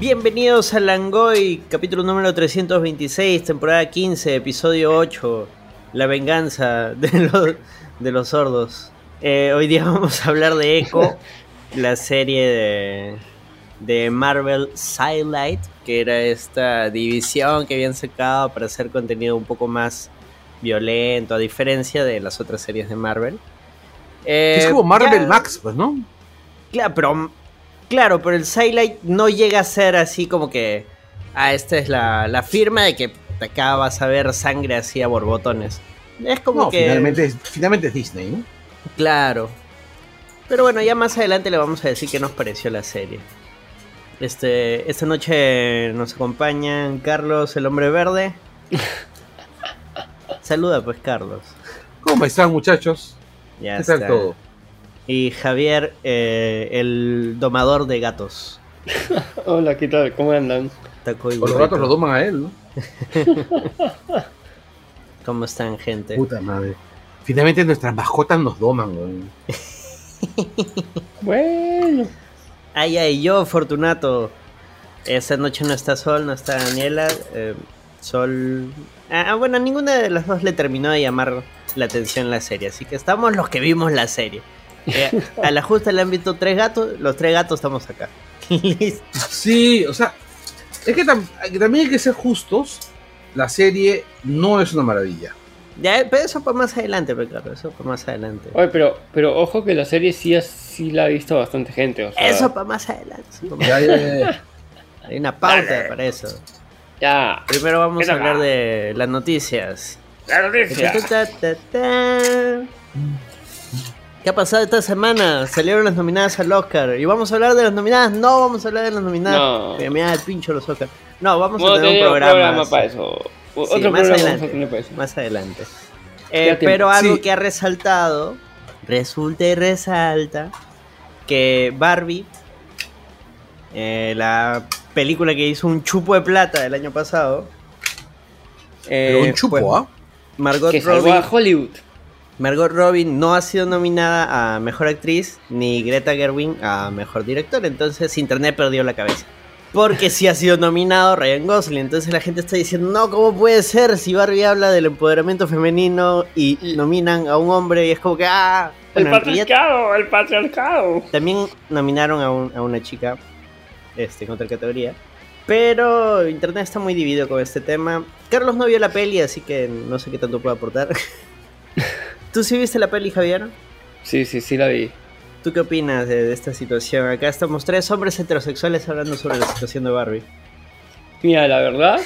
Bienvenidos a Langoy, capítulo número 326, temporada 15, episodio 8, La venganza de los, de los sordos. Eh, hoy día vamos a hablar de Echo, la serie de, de Marvel Sidelight, que era esta división que habían sacado para hacer contenido un poco más violento, a diferencia de las otras series de Marvel. es como Eh, Marvel ya- Max, pues, ¿no? Claro, pero, claro, pero el Sidelight no llega a ser así como que. Ah, esta es la, la firma de que acá vas a ver sangre así a borbotones. Es como No, que. finalmente, es, finalmente es Disney, ¿no? Claro. Pero bueno, ya más adelante le vamos a decir qué nos pareció la serie. Este, esta noche nos acompañan Carlos, el hombre verde. Saluda pues, Carlos. ¿Cómo están, muchachos? Ya ¿Qué tal está. todo? Y Javier, eh, el domador de gatos. Hola, ¿qué tal? ¿Cómo andan? O los gatos lo doman a él, ¿no? ¿Cómo están, gente? Puta madre. Finalmente nuestras mascotas nos doman, weón. Bueno, Ay, ay, yo, Fortunato. Esta noche no está Sol, no está Daniela. eh, Sol. Ah, bueno, ninguna de las dos le terminó de llamar la atención la serie. Así que estamos los que vimos la serie. Eh, a la justa le han visto tres gatos. Los tres gatos estamos acá. Listo. Sí, o sea, es que, tam- que también hay que ser justos. La serie no es una maravilla. Ya, pero eso para más adelante, pero claro, eso para más adelante. oye, pero, pero ojo que la serie sí, la ha visto bastante gente. O sea, Eso para más adelante. eso pa' más- Ya, ya, ya, ya. Hay una pauta para eso. Ya, Primero vamos a hablar de las noticias. la noticia. Ta, ta, ta. ¿Qué ha pasado esta semana? Salieron las nominadas al Oscar. ¿Y vamos a hablar de las nominadas? No, vamos a hablar de las nominadas. No. Me me da el pincho los Oscar. No, vamos No a tener un programa, para eso. O- Sí, Otro más programa adelante. para eso. más adelante. Eh, pero algo Sí. que ha resaltado, resulta y resalta, que Barbie, eh, la película que hizo un chupo de plata el año pasado, Pero eh, un chupo, ¿ah? Margot Que salvó Robbie a Hollywood. Margot Robbie no ha sido nominada a Mejor Actriz ni Greta Gerwig a Mejor Director, entonces Internet perdió la cabeza. Porque sí ha sido nominado Ryan Gosling, entonces la gente está diciendo, no, ¿cómo puede ser si Barbie habla del empoderamiento femenino y nominan a un hombre y es como que, ah, El bueno, patriarcado, el patriarcado. también nominaron a, un- a una chica este, en otra categoría. Pero Internet está muy dividido con este tema. Carlos no vio la peli, así que no sé qué tanto puedo aportar. ¿Tú sí viste la peli, Javier? Sí, sí, sí la vi. ¿Tú qué opinas de, de esta situación? Acá estamos tres hombres heterosexuales hablando sobre la situación de Barbie. Mira, la verdad,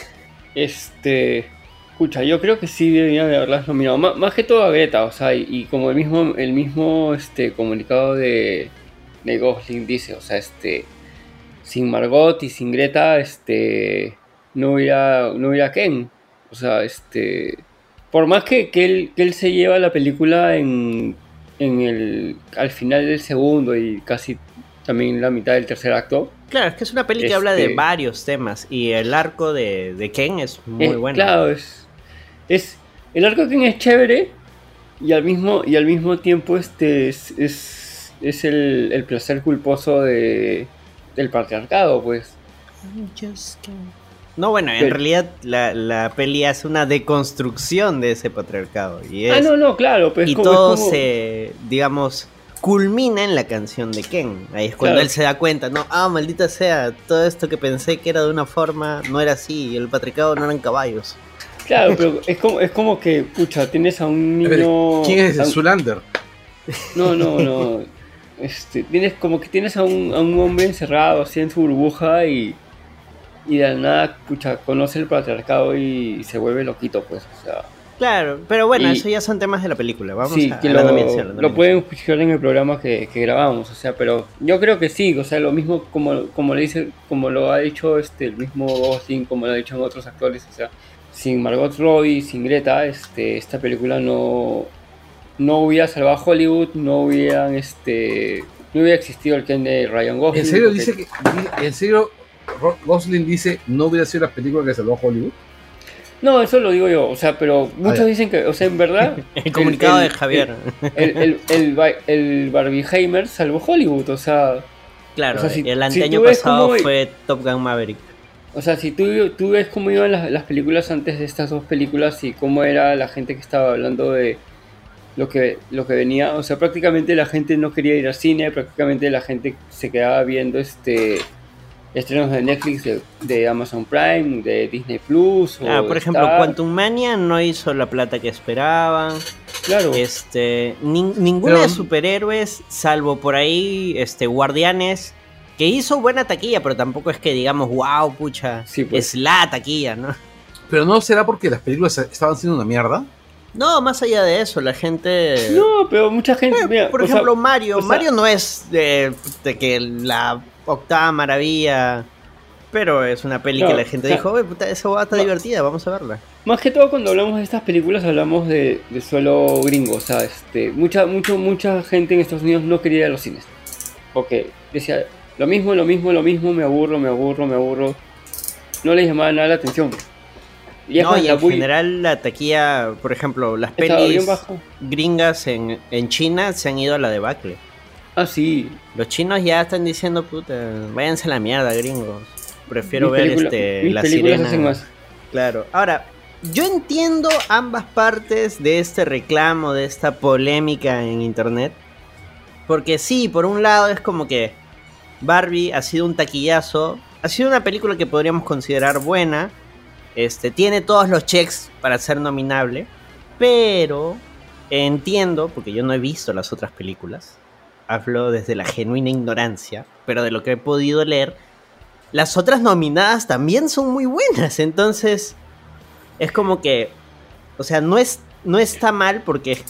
este. Escucha, yo creo que sí deberían de haberlas nominado. Má- más que todo a Greta, o sea, y, y como el mismo, el mismo este, comunicado de, de Gosling dice, o sea, este. Sin Margot y sin Greta, este. No hubiera, no hubiera Ken. O sea, este. Por más que, que él, que él se lleva la película en, en el, al final del segundo y casi también la mitad del tercer acto, Claro, es que es una peli que habla de Este- varios temas y el arco de, de Ken es muy bueno. Claro, es, es. El arco Ken es chévere y al mismo, y al mismo tiempo este es, es, es el, el placer culposo de, del patriarcado, pues. No, bueno, en Pero- realidad la, la peli hace una deconstrucción de ese patriarcado. Y, es, Ah, no, no, claro, pero es y como, todo como- se, digamos, culmina en la canción de Ken. Ahí es cuando Claro. él se da cuenta, no, ah, maldita sea, todo esto que pensé que era de una forma no era así, y el patriarcado no eran caballos. Claro, pero es como, es como que, pucha, tienes a un A ver, niño. ¿Quién es el Zulander? No, no, no. Este, tienes como que tienes a un, a un hombre encerrado así en su burbuja y, y de la nada, pucha, conoce el patriarcado y se vuelve loquito, pues, o sea. Claro, pero bueno, Y- eso ya son temas de la película. Vamos sí, a, que a lo, la lo pueden escuchar en el programa que, que grabamos, o sea, pero yo creo que sí, o sea, lo mismo como, como le dice, como lo ha dicho este el mismo Gosling, como lo ha dicho en otros actores, o sea, sin Margot Robbie, sin Greta, este, esta película no, no hubiera salvado a Hollywood, no hubieran este no hubiera existido el Ken de Ryan Gosling. ¿En serio porque- dice que en serio Gosling dice no hubiera sido la película que salvó a Hollywood? No, eso lo digo yo, o sea, pero muchos ya. dicen que, o sea, en verdad. El comunicado el- de Javier. El, el, el, Ba- el Barbieheimer salvó Hollywood, o sea. Claro, O sea, si- el si anteaño ves pasado cómo- fue Top Gun Maverick. O sea, si tú, tú ves cómo iban las, las películas antes de estas dos películas y cómo era la gente que estaba hablando de lo que, lo que venía, o sea, prácticamente la gente no quería ir al cine, prácticamente la gente se quedaba viendo este estrenos de Netflix, de, de Amazon Prime, de Disney Plus. o Ah, por ejemplo, Star. Quantum Mania no hizo la plata que esperaban. Claro, Este, nin- ninguna Pero- de superhéroes, salvo por ahí, este, Guardianes, que hizo buena taquilla, pero tampoco es que digamos, wow, pucha, Sí, pues. es la taquilla, ¿no? Pero no será porque las películas estaban siendo una mierda. No, más allá de eso, la gente... no, pero mucha gente. Eh, mira, por sea, ejemplo, Mario. o sea- Mario no es de, de que la octava maravilla, pero es una peli que la gente o sea- dijo, "Oye, puta, esa hueá está No. divertida, vamos a verla. Más que todo cuando hablamos de estas películas hablamos de, de suelo gringo, o sea, este, mucha, mucho, mucha gente en Estados Unidos no quería ir a los cines. Porque decía, lo mismo, lo mismo, lo mismo, me aburro, me aburro, me aburro. No les llamaba nada la atención. Y no, y en general la taquilla, por ejemplo, las pelis gringas en, en China se han ido a la debacle. Ah, sí. Los chinos ya están diciendo, puta, váyanse a la mierda, gringos. Prefiero Mis ver este, la sirena. hacen más. Claro. Ahora, yo entiendo ambas partes de este reclamo, de esta polémica en internet. Porque sí, por un lado es como que Barbie ha sido un taquillazo. Ha sido una película que podríamos considerar buena. Este, tiene todos los checks para ser nominable. Pero entiendo, porque yo no he visto las otras películas. Hablo desde la genuina ignorancia. Pero de lo que he podido leer, las otras nominadas también son muy buenas. Entonces, es como que, o sea, no, es, no está mal porque,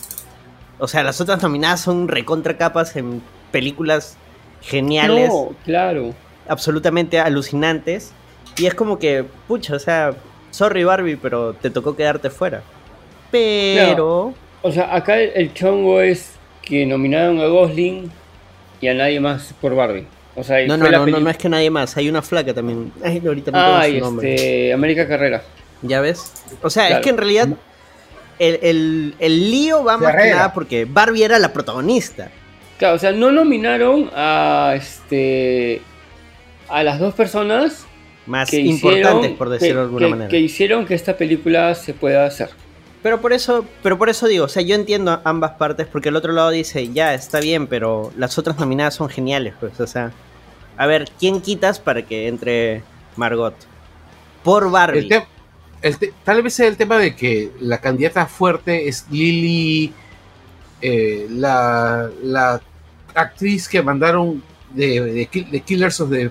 o sea, las otras nominadas son recontra capas en películas geniales, No, claro. absolutamente alucinantes. Y es como que, pucha, o sea, sorry Barbie, pero te tocó quedarte fuera. Pero, O sea, acá el, el chongo es que nominaron a Gosling y a nadie más por Barbie. O sea, y no, no, no, no, es que nadie más, hay una flaca también. Ay, ahorita Ay, su nombre. este, América Carrera. ¿Ya ves? O sea, es que en realidad el, el- el lío va más que nada porque Barbie era la protagonista. Claro, o sea, no nominaron a este a las dos personas Más importantes, hicieron, por decirlo que- de alguna que- manera. que hicieron que esta película se pueda hacer. Pero por eso, pero por eso digo, o sea, yo entiendo ambas partes, porque el otro lado dice, ya, está bien, pero las otras nominadas son geniales, pues, o sea. A ver, ¿quién quitas para que entre Margot? Por Barbie. El te- el te- tal vez sea el tema de que la candidata fuerte es Lily, eh, la, la actriz que mandaron de, de, Kill- de Killers of the.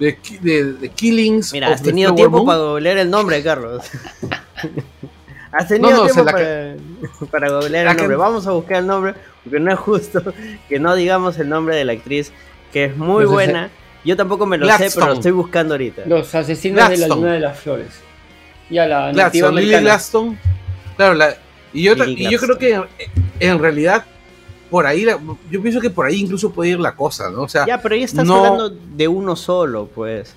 De, de- de Killings. Mira, has the tenido tiempo Moon. para googlear el nombre, Carlos. has tenido No, no, tiempo para, para googlear la el nombre. can- Vamos a buscar el nombre, porque no es justo que no digamos el nombre de la actriz, que es muy buena. Yo tampoco me lo sé, pero Gladstone. lo estoy buscando ahorita. Los asesinos de la Gladstone. luna de las flores. Y a la nativa Gladstone, Lily. Gladstone. Claro, la- y yo, Lily y yo creo que en, en realidad por ahí, la- yo pienso que por ahí incluso puede ir la cosa, ¿no? O sea, Ya, pero ahí estás no- hablando de uno solo, pues.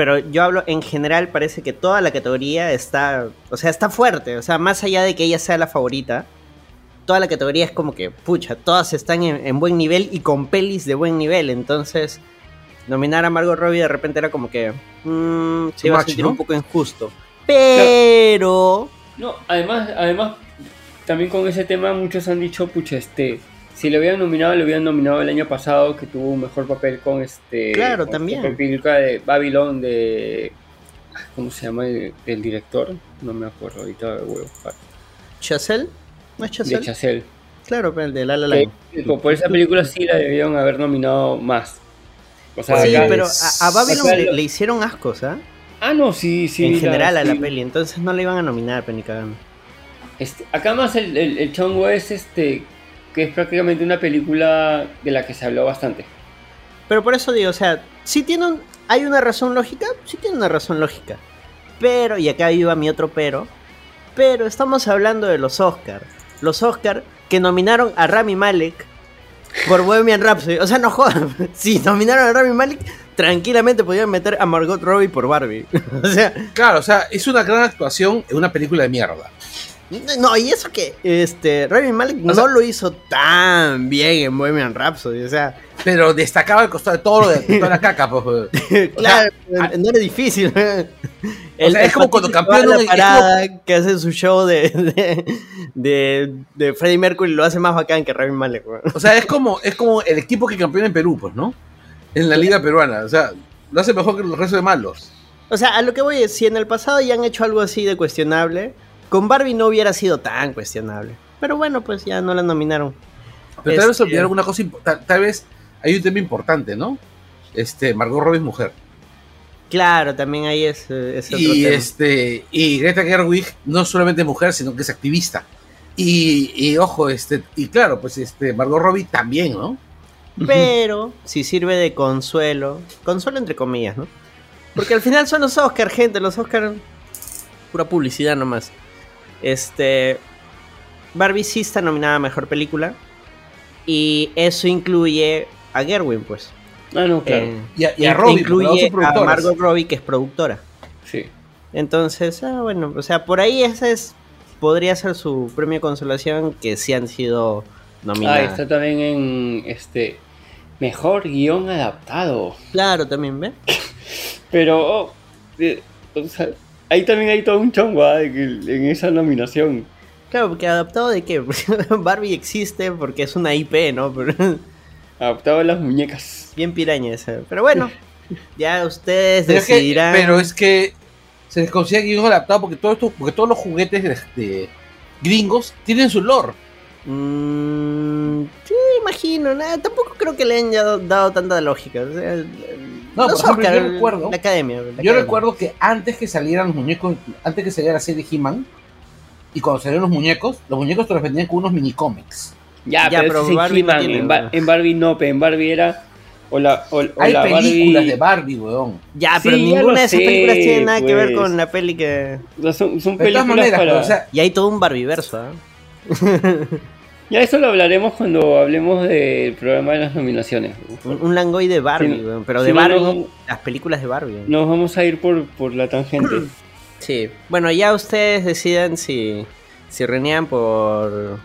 Pero yo hablo, en general parece que toda la categoría está, o sea, está fuerte. O sea, más allá de que ella sea la favorita, toda la categoría es como que, pucha, todas están en, en buen nivel y con pelis de buen nivel. Entonces, nominar a Margot Robbie de repente era como que, mmm, se iba a sentir ¿no? un poco injusto. Pero, No, además, además, también con ese tema muchos han dicho, pucha, este, si le hubieran nominado, le hubieran nominado el año pasado, que tuvo un mejor papel con este... Claro, con también. esta película de Babylon de... ¿Cómo se llama? el- director, no me acuerdo, ahorita voy a buscar. ¿Chazelle? ¿No es De Chazelle? Chazelle. Claro, pero el de La La Land. por- por esa película sí la debieron haber nominado más. O sea, Sí, pero a, a Babylon le, lo- le hicieron ascos, ¿ah? Ah, no, sí, sí. en la- general a la sí. peli, entonces no le iban a nominar, pero ni cagando. Este, acá más el, el, el chongo es este que es prácticamente una película de la que se habló bastante. Pero por eso digo, o sea, sí tiene un, ¿hay una razón lógica? Sí tiene una razón lógica. Pero, y acá iba mi otro pero, pero estamos hablando de los Oscar. Los Oscar que nominaron a Rami Malek por Bohemian Rhapsody. O sea, no jodan. Si nominaron a Rami Malek, tranquilamente podían meter a Margot Robbie por Barbie. o sea, claro, o sea, es una gran actuación en una película de mierda. No, y eso que este Rami Malek O no sea- lo hizo tan bien en Bohemian Rhapsody, o sea, Pero destacaba el costado de todo lo de, toda la caca, pues. claro, no era difícil. El, sea, es como cuando campeón la parada que hace su show de, de, de, de Freddie Mercury lo hace más bacán que Rami Malek, weón. O sea, es como, es como el equipo que campeona en Perú, pues, ¿no? En la liga peruana. O sea, lo hace mejor que los restos de malos. O sea, a lo que voy es, si en el pasado ya han hecho algo así de cuestionable, con Barbie no hubiera sido tan cuestionable. Pero bueno, pues ya no la nominaron. Pero tal vez Este- olvidaron una cosa tal, tal vez hay un tema importante, ¿no? Este, Margot Robbie es mujer. Claro, también ahí es, eh, otro Y tema. este, y Greta Gerwig no solamente es mujer, sino que es activista. Y, y, ojo, este, y claro, pues este, Margot Robbie también, ¿no? Pero si sirve de consuelo, consuelo entre comillas, ¿no? Porque al final son los Oscar, gente, los Oscar pura publicidad nomás. Este Barbie sí está nominada a mejor película y eso incluye a Gerwin, pues. Ah, no, claro. Eh, Y a, y a Robbie, incluye a. Margot Robbie que es productora. Sí. Entonces, ah, bueno, o sea, por ahí ese es podría ser su premio de consolación que sí han sido Ah, nominadas. está también en este mejor guion adaptado. Claro, también, ¿ve? Pero oh, eh, o sea, ahí también hay todo un chongo ah, de que- en esa nominación. Claro, porque adaptado de qué? Barbie existe porque es una IP, ¿no? Pero, Adaptado a las muñecas. bien piraña esa. Pero bueno, ya ustedes Pero es, que, decidirán. pero es que se les considera guion adaptado porque, todo esto, porque todos los juguetes de, de gringos tienen su lore. Mm, sí, imagino. nada, tampoco creo que le hayan dado, dado tanta lógica. o sea, No, los por ejemplo, Oscar, yo recuerdo- La academia. la Yo academia. recuerdo que antes que salieran los muñecos, antes que saliera la serie He-Man, y cuando salieron los muñecos, los muñecos te los vendían con unos mini cómics. Ya, Ya, pero, pero Barbie no tiene, en, Ba- ¿no? en Barbie no, pero en Barbie era. O la, o, o Hay la películas Barbie. de Barbie, weón. Ya, Sí, pero ninguna de esas sé, películas tiene nada que ver pues. con la peli que. o sea, son, son De todas películas maneras, para. pero, o sea, Y hay todo un Barbieverso, ¿ah? Ya eso lo hablaremos cuando hablemos del programa de las nominaciones. Un, un Langoy de Barbie, Sí, weón, pero de Barbie, no- las películas de Barbie. weón. Nos vamos a ir por, por la tangente. Sí, bueno, ya ustedes decidan si, si renean por,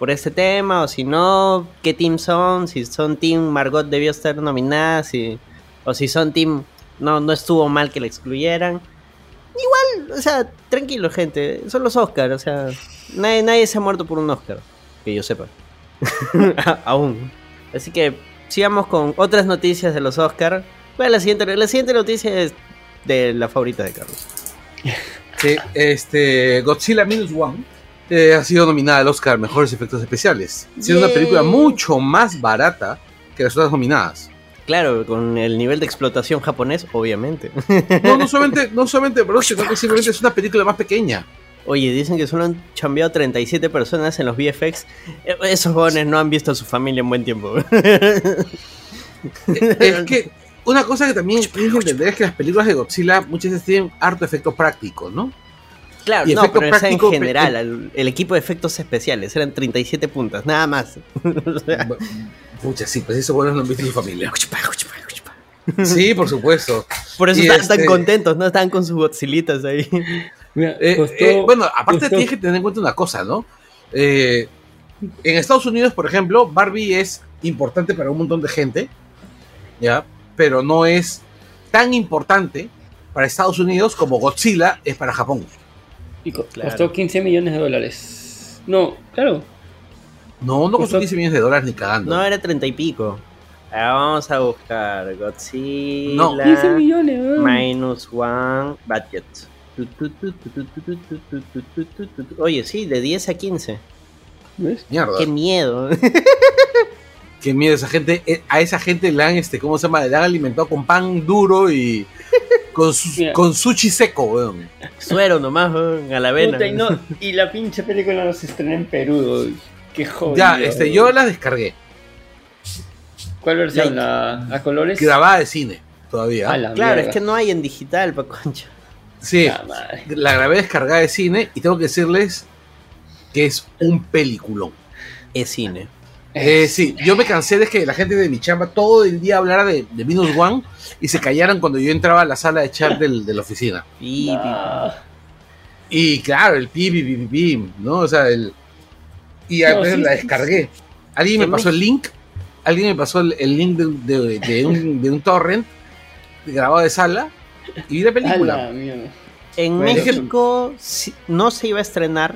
por este tema o si no, qué team son, si son team Margot debió estar nominada, si, o si son team no, no estuvo mal que la excluyeran. Igual, o sea, tranquilo gente, son los Oscars, o sea, nadie, nadie se ha muerto por un Oscar, que yo sepa. Aún. Así que sigamos con otras noticias de los Oscars. Bueno, la siguiente, la siguiente noticia es de la favorita de Carlos. Sí, este, Godzilla Minus One eh, ha sido nominada al Oscar Mejores Efectos Especiales, siendo una Yay. película mucho más barata que las otras nominadas. Claro, con el nivel de explotación japonés, obviamente. No, no solamente, no solamente, bro, sino que simplemente es una película más pequeña. Oye, dicen que solo han chambeado 37 personas en los VFX. Eh, Esos jóvenes no han visto a su familia en buen tiempo. Es que una cosa que también tienes que entender es que las películas de Godzilla muchas veces tienen harto efectos prácticos, ¿no? Claro, Y no, efecto pero esa en práctico, general, el, el equipo de efectos especiales eran 37 puntas, nada más. Pucha, sí, pues esos buenos no han visto su familia. Sí, por supuesto. Por eso Y estaban tan este- contentos, ¿no? Estaban con sus Godzillitas ahí. Mira, Eh, costó- eh, bueno, aparte costó- tienes que tener en cuenta una cosa, ¿no? Eh, en Estados Unidos, por ejemplo, Barbie es importante para un montón de gente, ¿ya? Pero no es tan importante para Estados Unidos como Godzilla es para Japón. y co- claro. costó 15 millones de dólares. No, claro. No, no costó Costó- 15 millones de dólares ni cagando. No, era 30 y pico. Ahora vamos a buscar Godzilla. No. 15 millones, weón. Minus one budget. Oye, sí, de 10 a 15. ¿Ves? Mierda. Qué miedo. Qué miedo, esa gente, eh, a esa gente le han, este, ¿cómo se llama? Le han alimentado con pan duro y con, su, con sushi seco, weón. Suero nomás, a la vena. Y, la pinche película no se en Perú, weón. Qué jodido. Ya, este, yo la descargué. ¿Cuál versión? La, ¿A colores? Grabada de cine, todavía. Claro, es que no hay en digital, pa' concha. Sí, La grabé descargada de cine y tengo que decirles que es un peliculón. Es cine. Eh, sí, yo me cansé de que la gente de mi chamba todo el día hablara de, de Minus One y se callaran cuando yo entraba a la sala de chat del- de la oficina. Y, Ah, Y claro, el pi, pi, pi, pi, pi, ¿no? O sea, el. Y a No, veces sí, la descargué. Alguien me pasó el link. Alguien me pasó el, el link de, de- de un, de un torrent grabado de sala y vi la A película. la. En Bueno, México sí- no se iba a estrenar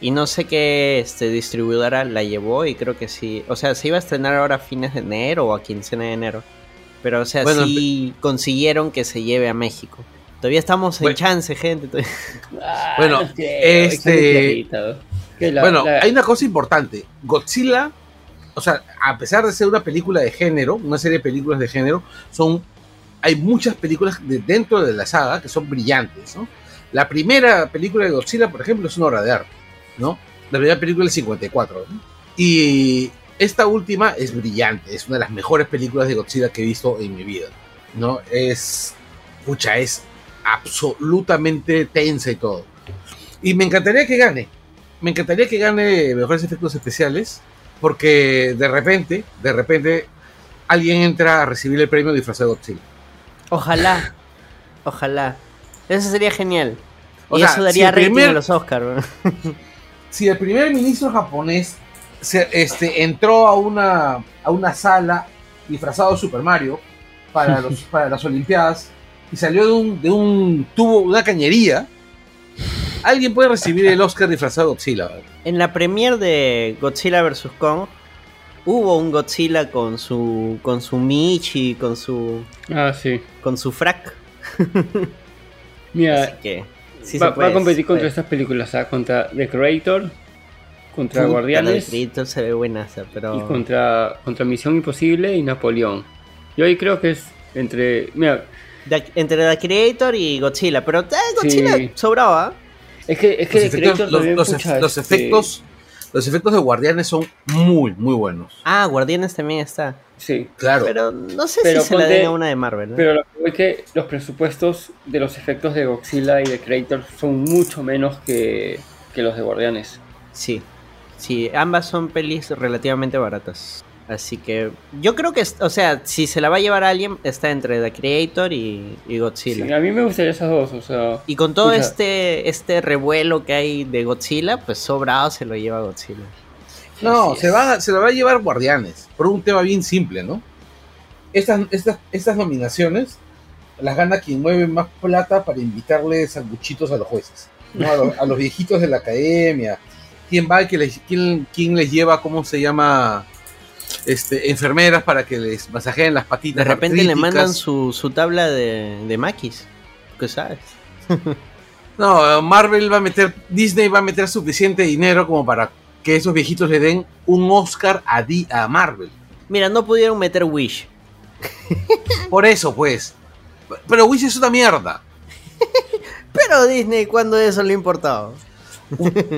y no sé qué este, distribuidora la llevó y creo que sí. O sea, se iba a estrenar ahora a fines de enero o a quincena de enero. Pero o sea, Bueno, sí consiguieron que se lleve a México. Todavía estamos en Bueno. chance, gente. Ah, Bueno, no creo, este- la- bueno, la- hay una cosa importante. Godzilla, o sea, a pesar de ser una película de género, una serie de películas de género, son hay muchas películas de- dentro de la saga que son brillantes, ¿no? La primera película de Godzilla, por ejemplo, es una obra de arte, ¿no? La primera película del 54, ¿no? Y esta última es brillante, es una de las mejores películas de Godzilla que he visto en mi vida, ¿no? Es, es absolutamente tensa y todo. Y me encantaría que gane, me encantaría que gane mejores efectos especiales, porque de repente, de repente, alguien entra a recibir el premio disfrazado de Godzilla. Ojalá. Ojalá. Eso sería genial. O y sea, eso si daría rating primer- a los Oscars. Si el primer ministro japonés se, este, entró a una, a una sala disfrazado de Super Mario para, los, para las Olimpiadas y salió de un, de un tubo, una cañería, alguien puede recibir el Oscar disfrazado de Godzilla. En la premiere de Godzilla vs. Kong hubo un Godzilla con su con su Michi, con su Ah, sí. Con su frac. Mira, Así que sí va, se puede, va a competir contra puede. estas películas, ¿ah? Contra The Creator, contra Puta, Guardianes de Cristo se ve buenaza, pero y contra, contra Misión Imposible y Napoleón. Yo ahí creo que es entre... Mira, entre The Creator y Godzilla, pero eh, Godzilla Sí. sobraba. es que, es que Los The efectos, Creator los este, efectos, los efectos de Guardianes son muy, muy buenos. Ah, Guardianes también está. Sí, Claro. Pero no sé Pero si se la den a una de Marvel. ¿no? pero lo que es que los presupuestos de los efectos de Godzilla y de Creator son mucho menos que, que los de Guardianes. Sí, sí, ambas son pelis relativamente baratas. Así que yo creo que, o sea, si se la va a llevar a alguien, está entre The Creator y, y Godzilla. Sí, a mí me gustaría esas dos, o sea... Y con todo Escucha. este este revuelo que hay de Godzilla, pues sobrado se lo lleva Godzilla. No, se, va, se la va a llevar Guardianes, por un tema bien simple, ¿no? Estas, estas, estas nominaciones las gana quien mueve más plata para invitarle sanguchitos a los jueces, ¿no? a, los, a los viejitos de la academia. ¿Quién va y que les, quién, quién les lleva, cómo se llama, este, enfermeras para que les masajeen las patitas? De repente le mandan su, su tabla de, de maquis. ¿Qué sabes? No, Marvel va a meter, Disney va a meter suficiente dinero como para que esos viejitos le den un Oscar a, Di- a Marvel. Mira, no pudieron meter Wish. Por eso, pues. Pero Wish es una mierda. Pero Disney, ¿cuándo eso le importaba?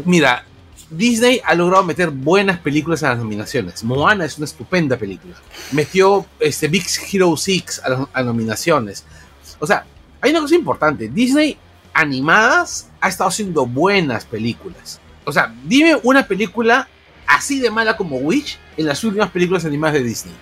Mira, Disney ha logrado meter buenas películas a las nominaciones. Moana es una estupenda película. Metió este, Big Hero 6 a las a nominaciones. O sea, hay una cosa importante. Disney animadas ha estado haciendo buenas películas. O sea, dime una película así de mala como Wish en las últimas películas animadas de Disney.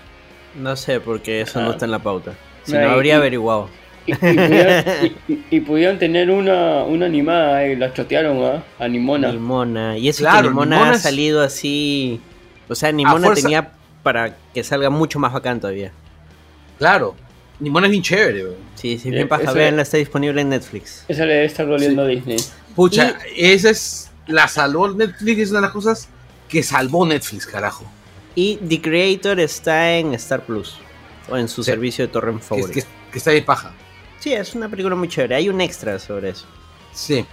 No sé, porque eso Ah. no está en la pauta. Si no, habría y- averiguado. Y, y pudieron, y- y- y pudieron tener una, una animada, eh, la chotearon, ¿ah? A Nimona. Nimona. Y eso Claro, que Nimona, Nimona ha es- salido así. O sea, Nimona fuerza- tenía para que salga mucho más bacán todavía. Claro, Nimona es bien chévere. weón. Sí, sí, Eh, bien paja. ese- Veanla, está disponible en Netflix. Esa le debe estar doliendo a Disney. Pucha, esa es la salvó Netflix, es una de las cosas que salvó Netflix, carajo. Y The Creator está en Star Plus. O en su Sí. servicio de torrent Que, favorito. que- que está de paja. Sí, es una película muy chévere. Hay un extra sobre eso. Sí.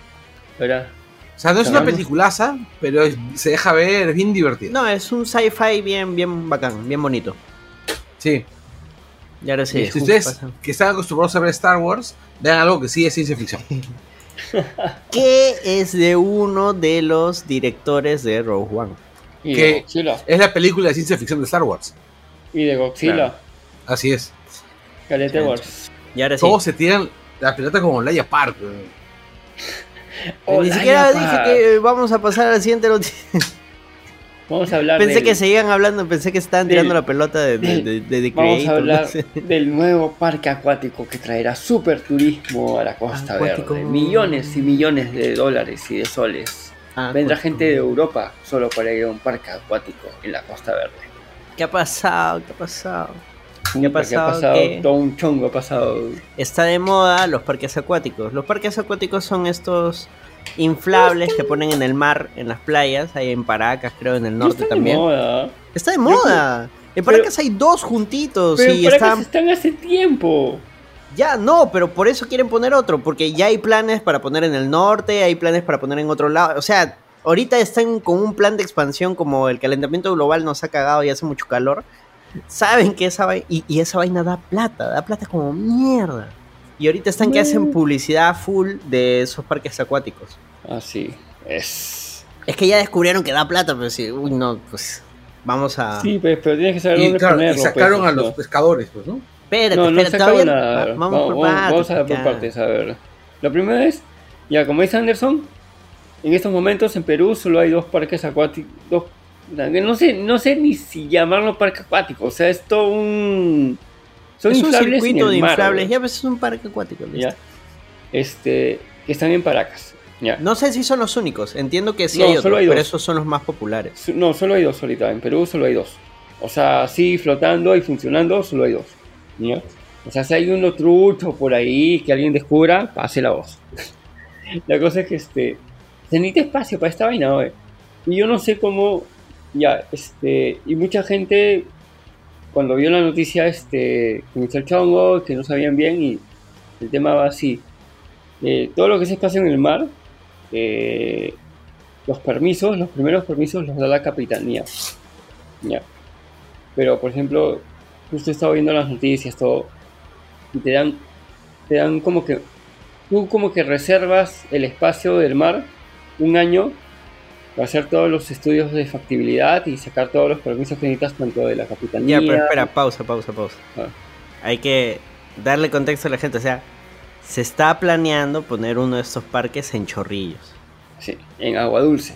¿Verdad? O sea, no es una peliculaza, pero es- se deja ver, es bien divertido. No, es un sci-fi bien, bien bacán, bien bonito. Sí. Y ahora sí. Y si ustedes pasa. que están acostumbrados a ver Star Wars, vean algo que sí es ciencia ficción. Que es de uno de los directores de Rogue One. Y Que- de Godzilla. Es la película de ciencia ficción de Star Wars. Y de Godzilla. Claro. Así es. Galete Wars. Y ahora sí. Todos se tiran la pelota como Laia Park. weón. Ni siquiera dije que vamos a pasar al siguiente noticia. Vamos a hablar Pensé del- que seguían hablando, pensé que estaban tirando la pelota de, de, del- de, de The Vamos a hablar no sé. del nuevo parque acuático que traerá super turismo a la Costa Acuático. Verde. Millones y millones de dólares y de soles. Ah, Vendrá pues, gente de Europa solo para ir a un parque acuático en la Costa Verde. ¿Qué ha pasado? ¿Qué ha pasado? Ha pasado? ha pasado? ¿Qué? Todo un chongo ha pasado. Está de moda los parques acuáticos. Los parques acuáticos son estos inflables que ponen en el mar, en las playas, ahí en Paracas, creo, en el No norte está de también. moda. Está de moda. En Paracas hay dos juntitos Pero y para están... que están hace tiempo. Ya, no, pero por eso quieren poner otro, porque ya hay planes para poner en el norte, hay planes para poner en otro lado. O sea, ahorita están con un plan de expansión como el calentamiento global nos ha cagado y hace mucho calor. Saben que esa vaina, y, y esa vaina da plata, da plata como mierda. Y ahorita están que hacen publicidad full de esos parques acuáticos. Así es. Es que ya descubrieron que da plata, pero sí, uy, no, pues vamos a... Sí, pues, pero tienes que saber Y dónde claro, y ponerlo. sacaron pues, a los ¿no? pescadores, pues, ¿no? Espérate, No, no espérate, todavía- nada. va- Vamos, Vamos, por vamos- partes, vamos a por partes, a ver. La primera es, ya como dice Anderson, en estos momentos en Perú solo hay dos parques acuáticos. Dos, no sé, no sé ni si llamarlo parque acuático. O sea, es todo un. Son es un circuito de mar, inflables, ¿no? ya pues es un parque acuático. Ya. Este, que están en Paracas. Ya. No sé si son los únicos, entiendo que sí No, hay otros, hay pero esos son los más populares. No, solo hay dos ahorita. En Perú solo hay dos. O sea, sí, flotando y funcionando, solo hay dos. ¿ya? O sea, si hay uno trucho por ahí que alguien descubra, pase la voz. la cosa es que este, se necesita espacio para esta vaina, ¿no? Y yo no sé cómo, ya, este, y mucha gente, cuando vio la noticia, este, comenzó el chongo, que no sabían bien, y el tema va así. Eh, todo lo que es espacio en el mar, eh, los permisos, los primeros permisos los da la capitanía. Ya. Pero, por ejemplo, justo he estado viendo las noticias, todo, y te dan, te dan como que, tú como que reservas el espacio del mar un año para hacer todos los estudios de factibilidad y sacar todos los permisos que necesitas tanto de la capitanía. Ya, pero espera, pausa, pausa, pausa. Ah. Hay que darle contexto a la gente, o sea, se está planeando poner uno de estos parques en Chorrillos. Sí, en agua dulce.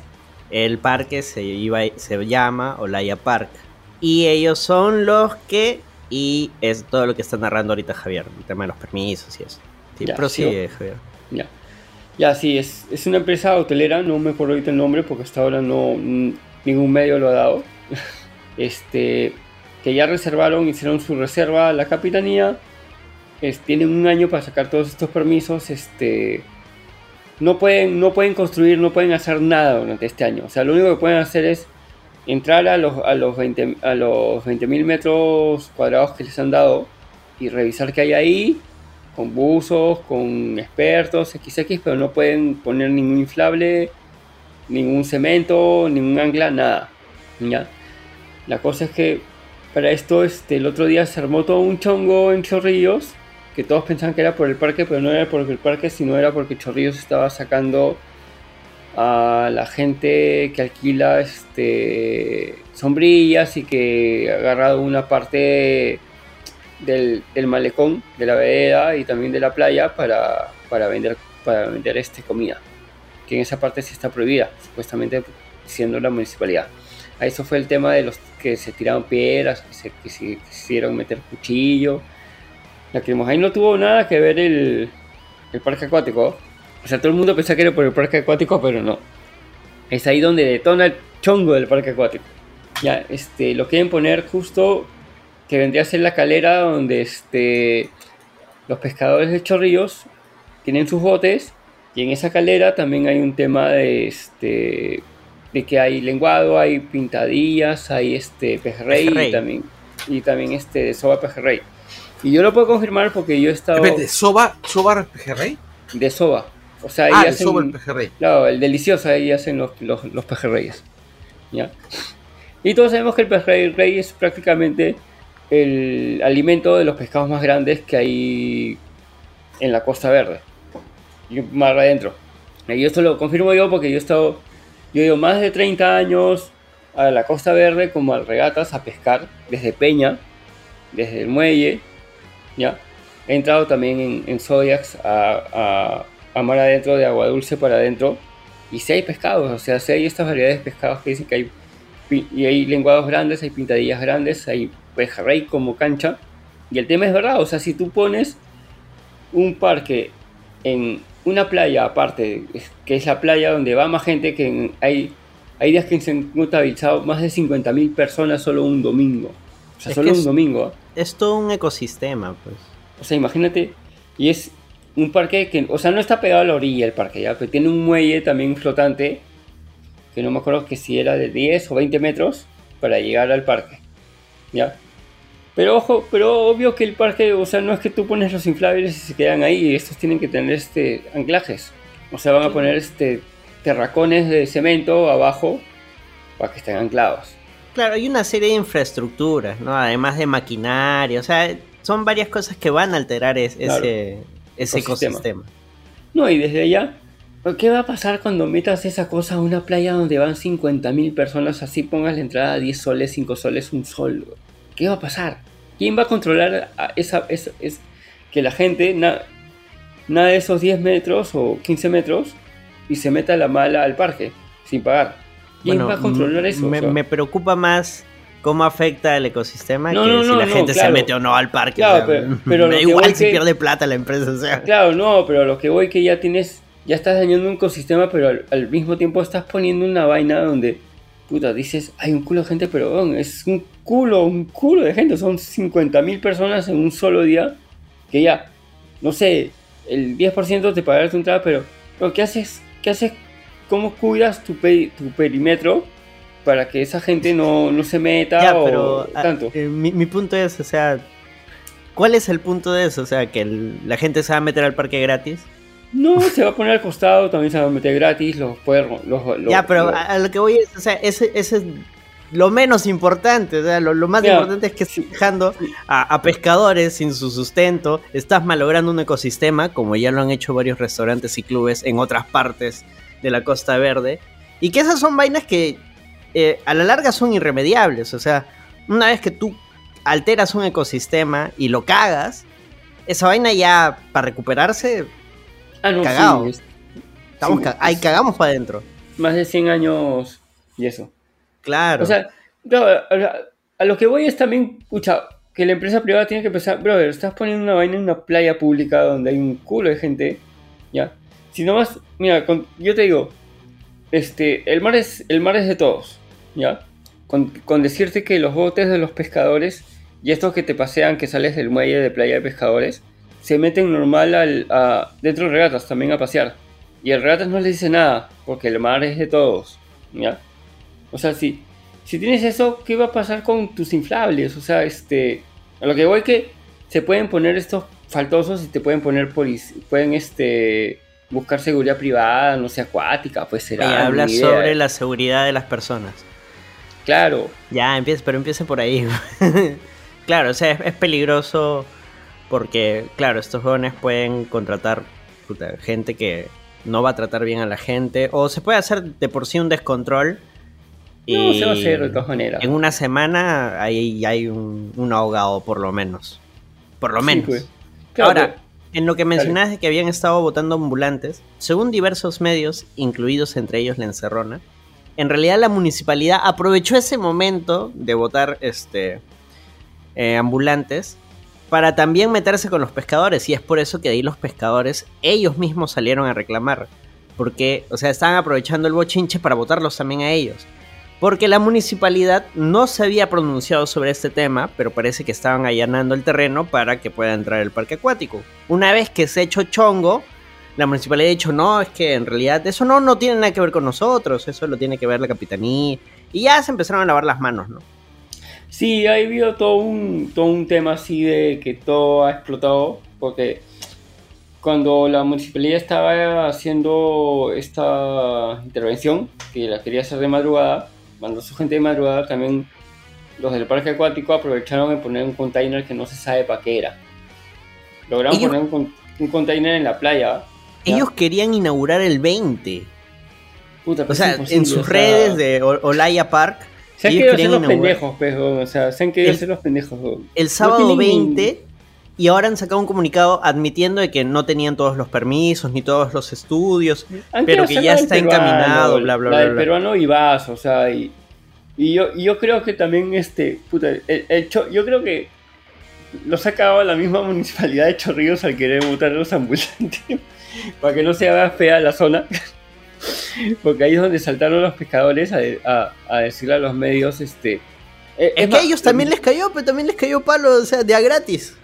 El parque se, iba, se llama Olaya Park. Y ellos son los que... Y es todo lo que está narrando ahorita Javier, el tema de los permisos y eso. Sí, Ya, prosigue, Javier. Ya. Ya, sí, es, es una empresa hotelera, no me acuerdo ahorita el nombre porque hasta ahora no ningún medio lo ha dado. este, que ya reservaron, hicieron su reserva a la capitanía. es- tienen un año para sacar todos estos permisos. Este, no pueden, no pueden construir, no pueden hacer nada durante este año. O sea, lo único que pueden hacer es entrar a los, a los 20 a los 20.000 metros cuadrados que les han dado y revisar qué hay ahí con buzos, con expertos, XX, pero no pueden poner ningún inflable, ningún cemento, ningún ancla, nada. ¿ya? La cosa es que para esto este, el otro día se armó todo un chongo en Chorrillos, que todos pensaban que era por el parque, pero no era por el parque, sino era porque Chorrillos estaba sacando a la gente que alquila este, sombrillas y que ha agarrado una parte del, del malecón, de la vereda y también de la playa para, para vender, para vender este, comida. Que en esa parte sí está prohibida, supuestamente siendo la municipalidad. A eso fue el tema de los que se tiraron piedras, que se, que se quisieron meter cuchillo. Lacrimos. Ahí no tuvo nada que ver el, el parque acuático. O sea, todo el mundo pensaba que era por el parque acuático, pero no. Es ahí donde detona el chongo del parque acuático. Ya, este, lo quieren poner justo que vendría a ser la calera donde este, los pescadores de chorrillos tienen sus botes y en esa calera también hay un tema de este de que hay lenguado, hay pintadillas, hay este pejerrey, Pejerrey. y también y también este de soba pejerrey. Y yo lo puedo confirmar porque yo he estado Espérate, ¿Soba, Soba pejerrey? de soba. O sea, ahí Ah, hacen- Soba el pejerrey. Claro, el delicioso ahí hacen los, los, los pejerreyes. ¿Ya? Y todos sabemos que el pejerrey es prácticamente el alimento de los pescados más grandes que hay en la Costa Verde. Y más adentro. Y esto lo confirmo yo porque yo he estado, yo he más de 30 años a la Costa Verde como al regatas a pescar desde Peña, desde el muelle, ¿ya? He entrado también en, en Zodiacs a, a mar adentro, de agua dulce para adentro. Y si hay pescados, o sea, si hay estas variedades de pescados que dicen que hay y hay lenguados grandes, hay pintadillas grandes, hay pejerrey como cancha. Y el tema es verdad, o sea, si tú pones un parque en una playa aparte, que es la playa donde va más gente, que hay, hay días que se han notabilizado más de 50.000 personas solo un domingo. O sea, solo un domingo. Es todo un ecosistema, pues. O sea, imagínate, y es un parque que, o sea, no está pegado a la orilla el parque, ya, pero tiene un muelle también flotante, que no me acuerdo que si era de 10 o 20 metros para llegar al parque, ya. Pero ojo, pero obvio que el parque, o sea, no es que tú pones los inflables y se quedan ahí, estos tienen que tener este anclajes. O sea, van a poner este terracones de cemento abajo para que estén anclados. Claro, hay una serie de infraestructuras, ¿no? Además de maquinaria, o sea, son varias cosas que van a alterar ese, ese ecosistema. No, y desde allá, ¿qué va a pasar cuando metas esa cosa a una playa donde van 50.000 personas? Así pongas la entrada a 10 soles, 5 soles, un sol. ¿Qué va a pasar? ¿Quién va a controlar esa, es que la gente nada de esos 10 metros o 15 metros y se meta la mala al parque sin pagar? ¿Quién va a controlar eso? Me, preocupa más cómo afecta el ecosistema que si la gente se mete o no al parque. Claro, pero, da igual si pierde plata la empresa. O sea. Claro, no, pero lo que voy que ya tienes, ya estás dañando un ecosistema, pero al mismo tiempo estás poniendo una vaina donde puta, dices, hay un culo de gente, pero es un culo, un culo de gente, son 50.000 personas en un solo día, que ya, no sé, el 10% te pagará tu entrada, pero, pero ¿qué haces? ¿Qué haces? ¿Cómo cuidas tu, tu perímetro para que esa gente no, se meta o ah, tanto? Eh, mi, punto es, o sea, ¿cuál es el punto de eso? O sea, que la gente se va a meter al parque gratis. No, se va a poner al costado, también se va a meter gratis, los ya, pero a lo que voy es, o sea, ese, ese es lo menos importante, o sea, lo, más importante es que estás dejando a, pescadores sin su sustento, estás malogrando un ecosistema, como ya lo han hecho varios restaurantes y clubes en otras partes de la Costa Verde, y que esas son vainas que eh, a la larga son irremediables, o sea, una vez que tú alteras un ecosistema y lo cagas, esa vaina ya para recuperarse Ah, no. Estamos ahí cagamos para adentro. Más de 100 años y eso. Claro. O sea, a lo que voy es también, escucha, que la empresa privada tiene que pensar, brother, estás poniendo una vaina en una playa pública donde hay un culo de gente, ¿ya? Si nomás, mira, yo te digo, este, el mar es, el mar es de todos, ¿ya? Con, con, decirte que los botes de los pescadores y estos que te pasean, que sales del muelle de playa de pescadores, se meten normal al, a, dentro de regatas también a pasear. Y el regatas no les dice nada, porque el mar es de todos. ¿ya? O sea, si, si tienes eso, ¿qué va a pasar con tus inflables? O sea, este, a lo que voy que se pueden poner estos faltosos y te pueden poner pueden este buscar seguridad privada, no sé, acuática, pues será. Y habla sobre la seguridad de las personas. Claro. Ya, empieza, pero empieza por ahí. claro, o sea, es peligroso porque, claro, estos jóvenes pueden contratar gente que no va a tratar bien a la gente. O se puede hacer de por sí un descontrol. Y se va a hacer maneras. En una semana ahí hay un, ahogado, por lo menos. Por lo menos. Pues. Ahora, en lo que mencionas de que habían estado votando ambulantes, según diversos medios, incluidos entre ellos la Encerrona, en realidad la municipalidad aprovechó ese momento de votar este, eh, ambulantes para también meterse con los pescadores. Y es por eso que ahí los pescadores, ellos mismos salieron a reclamar. Porque, o sea, estaban aprovechando el bochinche para votarlos también a ellos. Porque la municipalidad no se había pronunciado sobre este tema, pero parece que estaban allanando el terreno para que pueda entrar el parque acuático. Una vez que se ha hecho chongo, la municipalidad ha dicho, no, es que en realidad eso no, no tiene nada que ver con nosotros, eso lo tiene que ver la capitanía. Y ya se empezaron a lavar las manos, ¿no? Sí, ha habido todo un, todo un tema así de que todo ha explotado, porque cuando la municipalidad estaba haciendo esta intervención, que la quería hacer de madrugada, mandó su gente de madrugada, también los del parque acuático aprovecharon de poner un container que no se sabe para qué era. Lograron poner un, container en la playa. Ellos querían inaugurar el 20. Puta, o sea, en sus redes de Olaya Park se han querido hacer los pendejos, pues, o sea, se han querido hacer los pendejos. El sábado 20 y ahora han sacado un comunicado admitiendo de que no tenían todos los permisos ni todos los estudios, pero que ya está encaminado, bla, bla, la bla. del peruano y vas, o sea, y, Y yo, y yo creo que también, este, puta, el, el Cho- yo creo que los ha cagado la misma municipalidad de Chorrillos al querer botar a los ambulantes para que no se haga fea la zona. Porque ahí es donde saltaron los pescadores a, a- a decirle a los medios, este... eh, Es que más, a ellos también les cayó, pero también les cayó palo, o sea, de a gratis.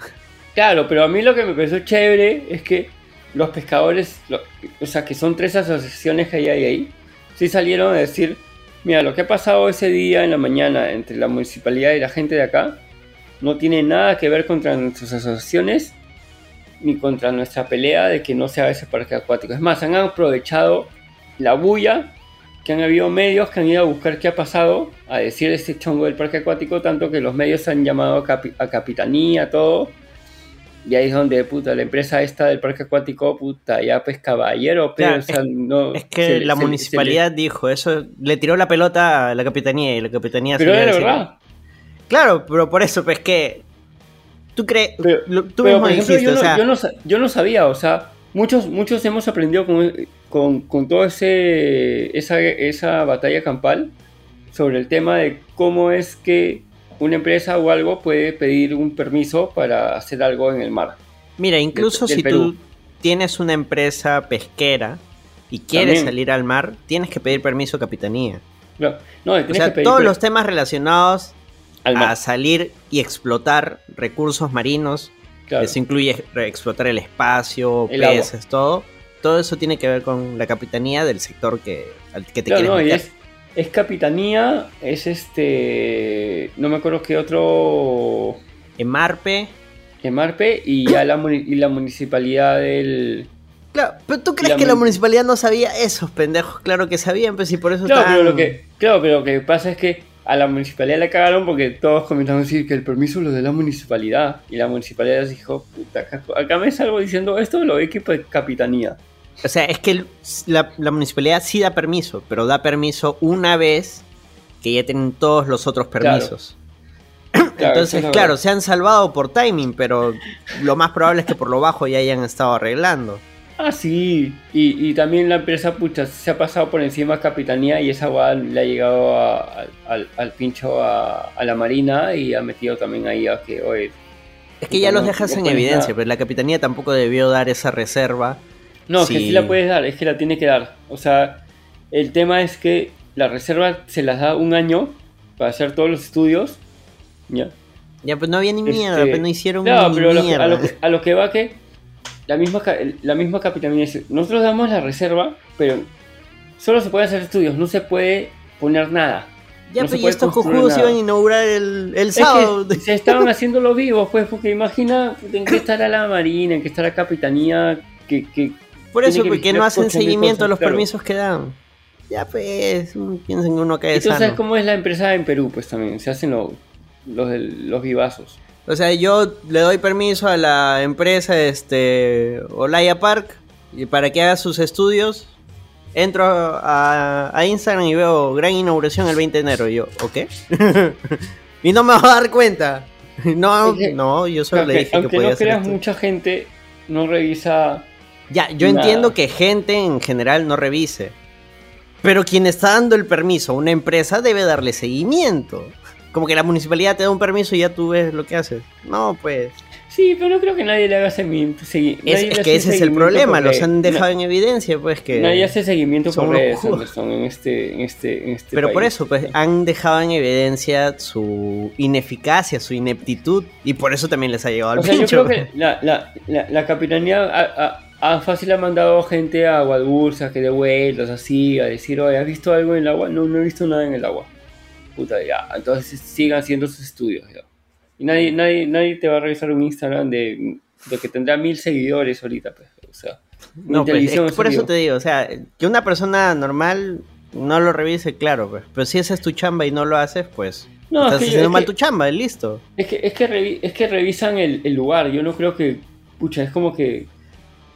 Claro, pero a mí lo que me pareció chévere es que los pescadores, lo- o sea, que son tres asociaciones que hay ahí, sí salieron a decir, mira, lo que ha pasado ese día en la mañana entre la municipalidad y la gente de acá no tiene nada que ver contra nuestras asociaciones ni contra nuestra pelea de que no se haga ese parque acuático. Es más, han aprovechado la bulla que han habido medios que han ido a buscar qué ha pasado, a decir este chongo del parque acuático, tanto que los medios han llamado a, capi- a capitanía, todo. Y ahí es donde, puta, la empresa esta del parque acuático, puta, ya pues caballero, pero, Claro, o sea, no... Es que se la se le- municipalidad dijo eso, le tiró la pelota a la capitanía y la capitanía Pero era verdad. Claro, pero por eso, pues que. ¿Tú crees? Pero- lo- tú Pero, mismo por ejemplo, dijiste, yo, o no, sea. yo, no, sa- yo no sabía, o sea, muchos, muchos hemos aprendido con, con, con todo ese esa, esa batalla campal sobre el tema de cómo es que una empresa o algo puede pedir un permiso para hacer algo en el mar. Mira, incluso si Perú. tú tienes una empresa pesquera y quieres También. salir al mar, tienes que pedir permiso a capitanía. No, no, O tienes sea, que pedir todos los temas relacionados al mar. a salir y explotar recursos marinos, claro. eso incluye explotar el espacio, El agua. peces, todo. Todo eso tiene que ver con la capitanía del sector que, al que te Claro, quieres no, y meter. es, es capitanía, es este. No me acuerdo qué otro. Emarpe. Emarpe y ya la, y la municipalidad del. Claro, pero tú crees la que la mun- municipalidad no sabía esos pendejos, claro que sabían, pues y por eso Claro, pero lo que, claro, pero lo que pasa es que a la municipalidad le cagaron porque todos comentaron decir que el permiso lo de la municipalidad. Y la municipalidad dijo, puta, acá, me salgo diciendo esto lo de equipo de capitanía. O sea, es que la, la municipalidad sí da permiso, pero da permiso una vez que ya tienen todos los otros permisos. Claro, Entonces, es la claro, se han salvado por timing, pero lo más probable es que por lo bajo ya hayan estado arreglando. Ah, sí. Y, y también la empresa, pucha, se ha pasado por encima a capitanía y esa guada le ha llegado a- al- al, al pincho a, a la marina y ha metido también ahí a que, oye, Es que ya No, los dejas no en evidencia, pero la capitanía tampoco debió dar esa reserva. No, que Sí. sí la puedes dar, es que la tiene que dar. O sea, el tema es que la reserva se las da un año para hacer todos los estudios. ¿Ya? Ya, pues no había ni Este, mierda, pues no hicieron Claro, ni pero mierda. a, lo que, a lo que va que la misma, la misma capitanía dice, nosotros damos la reserva, pero solo se puede hacer estudios, no se puede poner nada. ya, no pues puede estos cojudos iban a inaugurar el, el Es sábado. que se estaban haciendo los vivos, pues, porque imagina, en que estar a la marina, en que estar a capitanía, que, que Por eso, que porque no hacen 8.000 seguimiento a los claro. permisos que dan. Ya, pues, piensen que uno cae Entonces, sano. ¿cómo es la empresa en Perú? Pues también, se hacen lo- los, los vivazos. O sea, yo le doy permiso a la empresa este Olaya Park y para que haga sus estudios. Entro a, a Instagram y veo gran inauguración el 20 de enero. Y yo, ¿ok? y no me va a dar cuenta. No, no, yo solo le dije que podía no creas, esto. mucha gente no revisa. Ya, yo Nada. entiendo que gente en general no revise. Pero quien está dando el permiso a una empresa debe darle seguimiento. Como que la municipalidad te da un permiso y ya tú ves lo que haces. No, pues. Sí, pero no creo que nadie le haga seguimiento. segui- Es, es que ese es el problema, por los han dejado Na- en evidencia, pues que... Nadie hace seguimiento son por redes. Anderson, en este, en este, en este Pero por país. eso, pues han dejado en evidencia su ineficacia, su ineptitud, y por eso también les ha llegado al O sea, yo pincho. creo que la, la, la, la capitanía a, fácil ha mandado gente a Guadalbursa que de vueltas así, a decir, oye, ¿has visto algo en el agua? No, no he visto nada en el agua. Puta, ya. Entonces sigan haciendo sus estudios, ya. Y nadie, nadie, nadie te va a revisar un Instagram de, de que tendrá mil seguidores ahorita, pues. O sea, No, pues, es por eso te digo, o sea, que una persona normal no lo revise, claro, pues. Pero si esa es tu chamba y no lo haces, pues No, es estás yo- haciendo es mal que- tu chamba, listo. Es que, es que, revi- es que revisan el, el lugar. Yo no creo que. Pucha, es como que.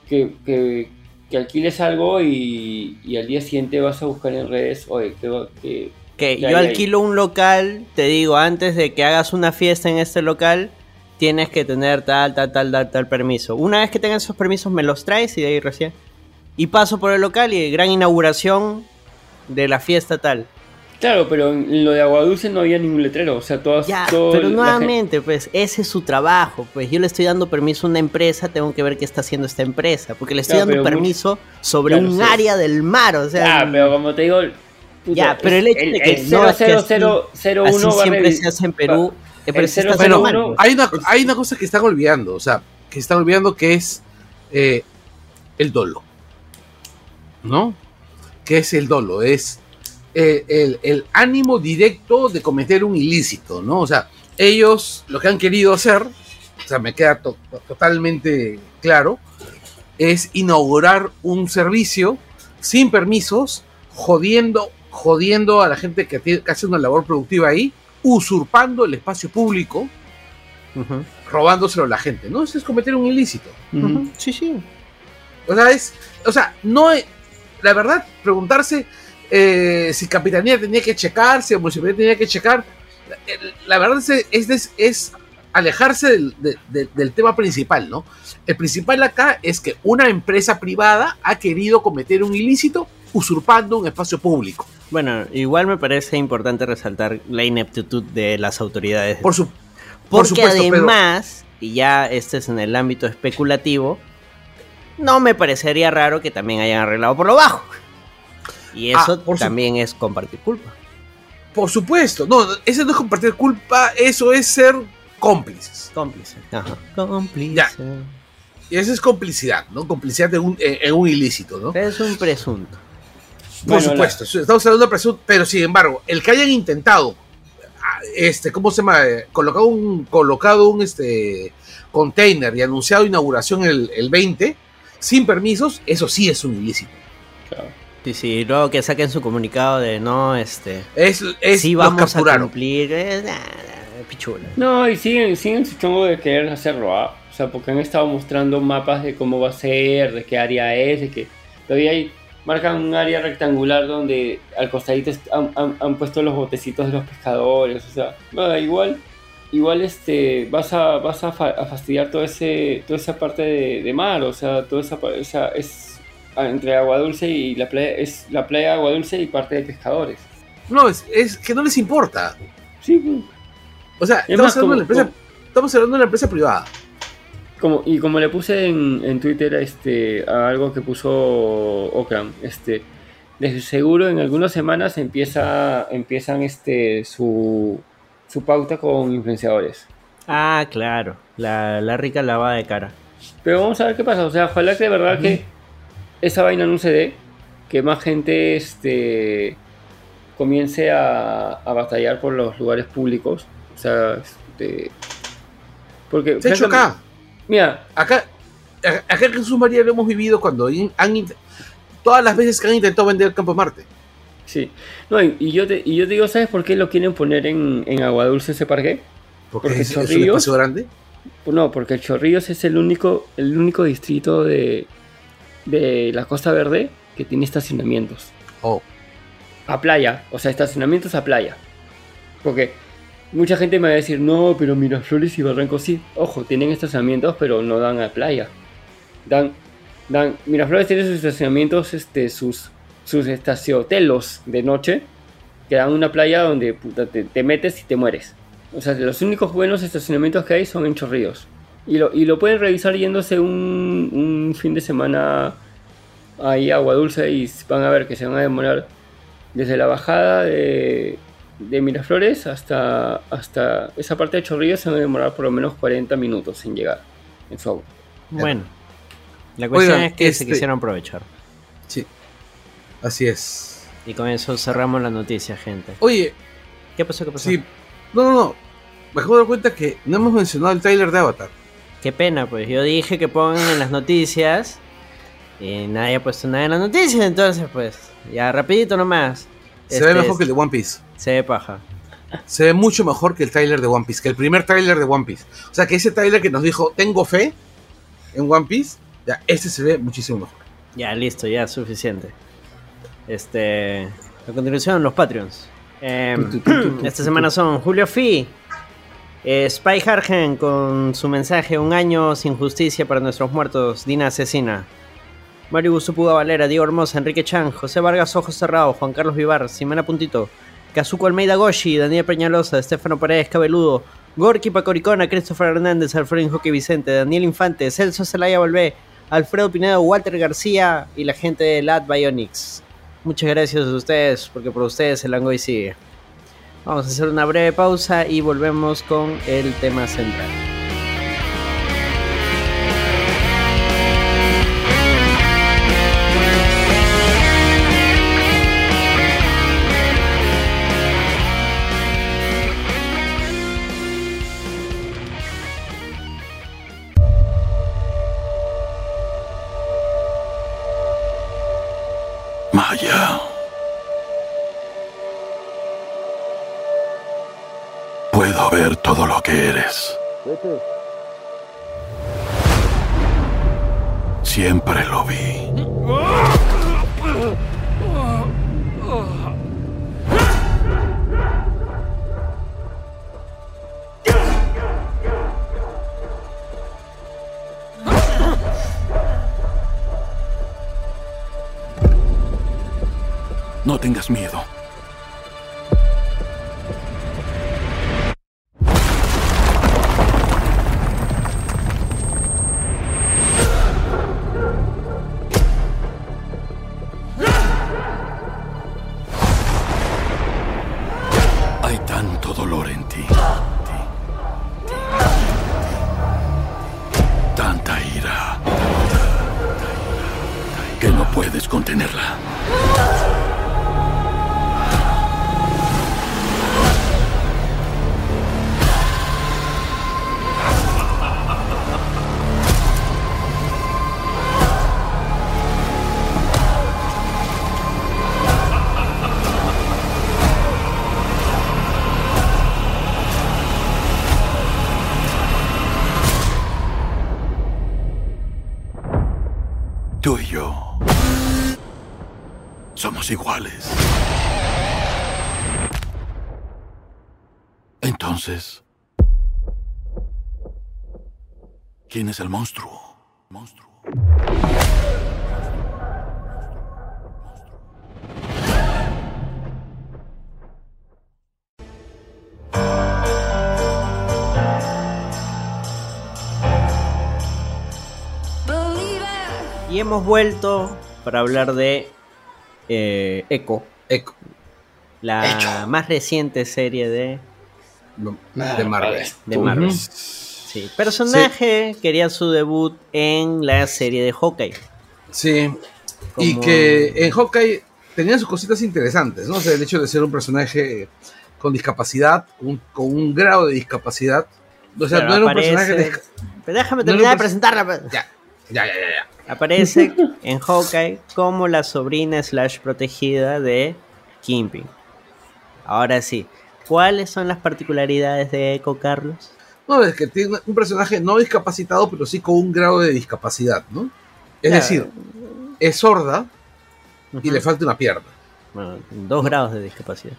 Que, que, que alquiles algo y, y al día siguiente vas a buscar en redes. Oye, que. que Que Ya, yo ya, ya. alquilo un local, te digo, antes de que hagas una fiesta en este local, tienes que tener tal, tal, tal, tal, tal permiso. Una vez que tengas esos permisos, me los traes y de ahí recién. Y paso por el local y gran inauguración de la fiesta tal. Claro, pero en lo de agua dulce no había ningún letrero, o sea, todas... Ya, todo pero nuevamente, pues ese es su trabajo. Pues yo le estoy dando permiso a una empresa, tengo que ver qué está haciendo esta empresa. Porque le estoy Claro, dando permiso sobre Claro, un sí. área del mar, o sea. Ya, pero como te digo... puta, Ya, pero el hecho de que el no, es que así- 0001 así va a siempre revi- se hace en Perú. pero el se está 001 haciendo mal. Hay una, hay una cosa que están olvidando, o sea, que están olvidando que es eh, el dolo. ¿No? ¿Qué es el dolo? Es eh, el, el ánimo directo de cometer un ilícito, ¿no? O sea, ellos lo que han querido hacer, o sea, me queda to- totalmente claro, es inaugurar un servicio sin permisos, jodiendo, jodiendo a la gente que, tiene- que hace una labor productiva ahí, usurpando el espacio público, robándoselo a la gente, ¿no? Eso es cometer un ilícito. Sí, sí. O sea, es, o sea, no es- la verdad, preguntarse eh, si Capitanía tenía que checar, si municipalidad tenía que checar, la, la verdad es, es, es alejarse del, de- de- del tema principal, ¿no? El principal acá es que una empresa privada ha querido cometer un ilícito usurpando un espacio público. Bueno, igual me parece importante resaltar la ineptitud de las autoridades. Por su, por Porque supuesto, pero- además, y ya este es en el ámbito especulativo, no me parecería raro que también hayan arreglado por lo bajo. Y Ah, eso su- también es compartir culpa. Por supuesto, no, eso no es compartir culpa, eso es ser cómplices. Cómplice. Ajá. Cómplice. Ya. Y eso es complicidad, ¿no? Complicidad de un- en, en un ilícito, ¿no? Es un presunto. Por Bueno, supuesto, estamos hablando de presunto, pero sin embargo, el que hayan intentado, ah, este, ¿cómo se llama? Eh, Colocado un, colocado un este, container y anunciado inauguración el, el 20, sin permisos, eso sí es un ilícito. Claro. Sí, sí, y luego que saquen su comunicado de no, este. Es, es sí, vamos a cumplir. eh, nah, nah, pichula. No, y siguen, siguen su chongo de querer hacerlo, ¿ah? O sea, porque han estado mostrando mapas de cómo va a ser, de qué área es, de que todavía hay, marcan un área rectangular donde al costadito han, han- han puesto los botecitos de los pescadores, o sea, nada, igual, igual este, vas a, vas a, fa- a fastidiar todo ese, toda esa parte de, de mar, o sea, toda esa, o sea, es entre Agua Dulce y la playa, es la playa de Agua Dulce y parte de pescadores. No, es, es que no les importa. Sí, pues. O sea, Es estamos más, hablando, de una empresa, como- estamos hablando de una empresa privada. Como, y como le puse en, en Twitter este, a algo que puso Okram, este, de seguro en algunas semanas empieza, empiezan este, su, su pauta con influenciadores. Ah, claro. La, la rica lavada de cara. Pero vamos a ver qué pasa. O sea, ojalá que de verdad que esa vaina no se dé, que más gente este, comience a, a batallar por los lugares públicos. O sea, este, porque... Se ha hecho acá. Mira, Acá, acá en Jesús María lo hemos vivido cuando in- han, todas las veces que han intentado vender el Campo Marte. Sí. No, y, y yo te, y yo te digo, ¿sabes por qué lo quieren poner en, en Agua Dulce ese parque? Porque, Porque es, es un Chorrillos- espacio grande. No, porque Chorrillos es el único, el único distrito de, de la Costa Verde que tiene estacionamientos. Oh, A playa, o sea, estacionamientos a playa. Porque mucha gente me va a decir, no, pero Miraflores y Barranco sí. Ojo, tienen estacionamientos, pero no dan a playa. Dan, dan, Miraflores tiene sus estacionamientos, este, sus, sus estaciotelos de noche, que dan una playa donde puta, te, te metes y te mueres. O sea, los únicos buenos estacionamientos que hay son en Chorrillos. Y lo, y lo pueden revisar yéndose un, un fin de semana ahí a Agua Dulce y van a ver que se van a demorar desde la bajada de, de Miraflores hasta, hasta esa parte de Chorrillos se van a demorar por lo menos 40 minutos en llegar en su auto. Bueno. La cuestión Oigan, es que este- se quisieron aprovechar. sí. Así es. Y con eso cerramos la noticia, gente. Oye, ¿Qué pasó? ¿Qué pasó? sí. No, no, no. Me acabo de dar cuenta que no hemos mencionado el trailer de Avatar. Qué pena, pues yo dije que pongan en las noticias y nadie ha puesto nada en las noticias, entonces pues ya rapidito nomás. Se Este ve mejor es- que el de One Piece. Se ve paja. Se ve mucho mejor que el trailer de One Piece, que el primer trailer de One Piece. O sea, que ese trailer que nos dijo, tengo fe en One Piece, ya, este se ve muchísimo mejor. Ya, listo, ya, suficiente. Este. A continuación, los Patreons. Em, esta semana son Julio Fi, eh, Spy Hargen con su mensaje Un año sin justicia para nuestros muertos, Dina Asesina. Mario Puga Valera, Diego Hermosa, Enrique Chan, José Vargas Ojos Cerrados, Juan Carlos Vivar, Simena Puntito, Kazuko Almeida Goshi, Daniel Peñalosa, Estefano Paredes Cabeludo, Gorky Pacoricona, Christopher Hernández, Alfredo Joque Vicente, Daniel Infante, Celso Zelaya Volvé, Alfredo Pinedo, Walter García y la gente de Lat Bionics. Muchas gracias a ustedes, porque por ustedes el Angoy sigue. Vamos a hacer una breve pausa y volvemos con el tema central. Siempre lo vi. Es el monstruo? Monstruo. Y hemos vuelto para hablar de eh, Echo, Echo, la más reciente serie de, Marvel. de Marvel. Sí, personaje quería su debut en la serie de Hawkeye. Sí. Y que en Hawkeye tenía sus cositas interesantes, ¿no? O sea, el hecho de ser un personaje con discapacidad, un- con un grado de discapacidad. O sea, no era un aparece- personaje de... Pero déjame no terminar de presentarla. pues. Ya, ya, ya, ya. ya. Aparece en Hawkeye como la sobrina slash protegida de Kingpin. Ahora sí, ¿cuáles son las particularidades de Echo, Carlos? No, es que tiene un personaje no discapacitado, pero sí con un grado de discapacidad, ¿no? Es Claro. decir, es sorda y le falta una pierna. Bueno, dos grados de discapacidad.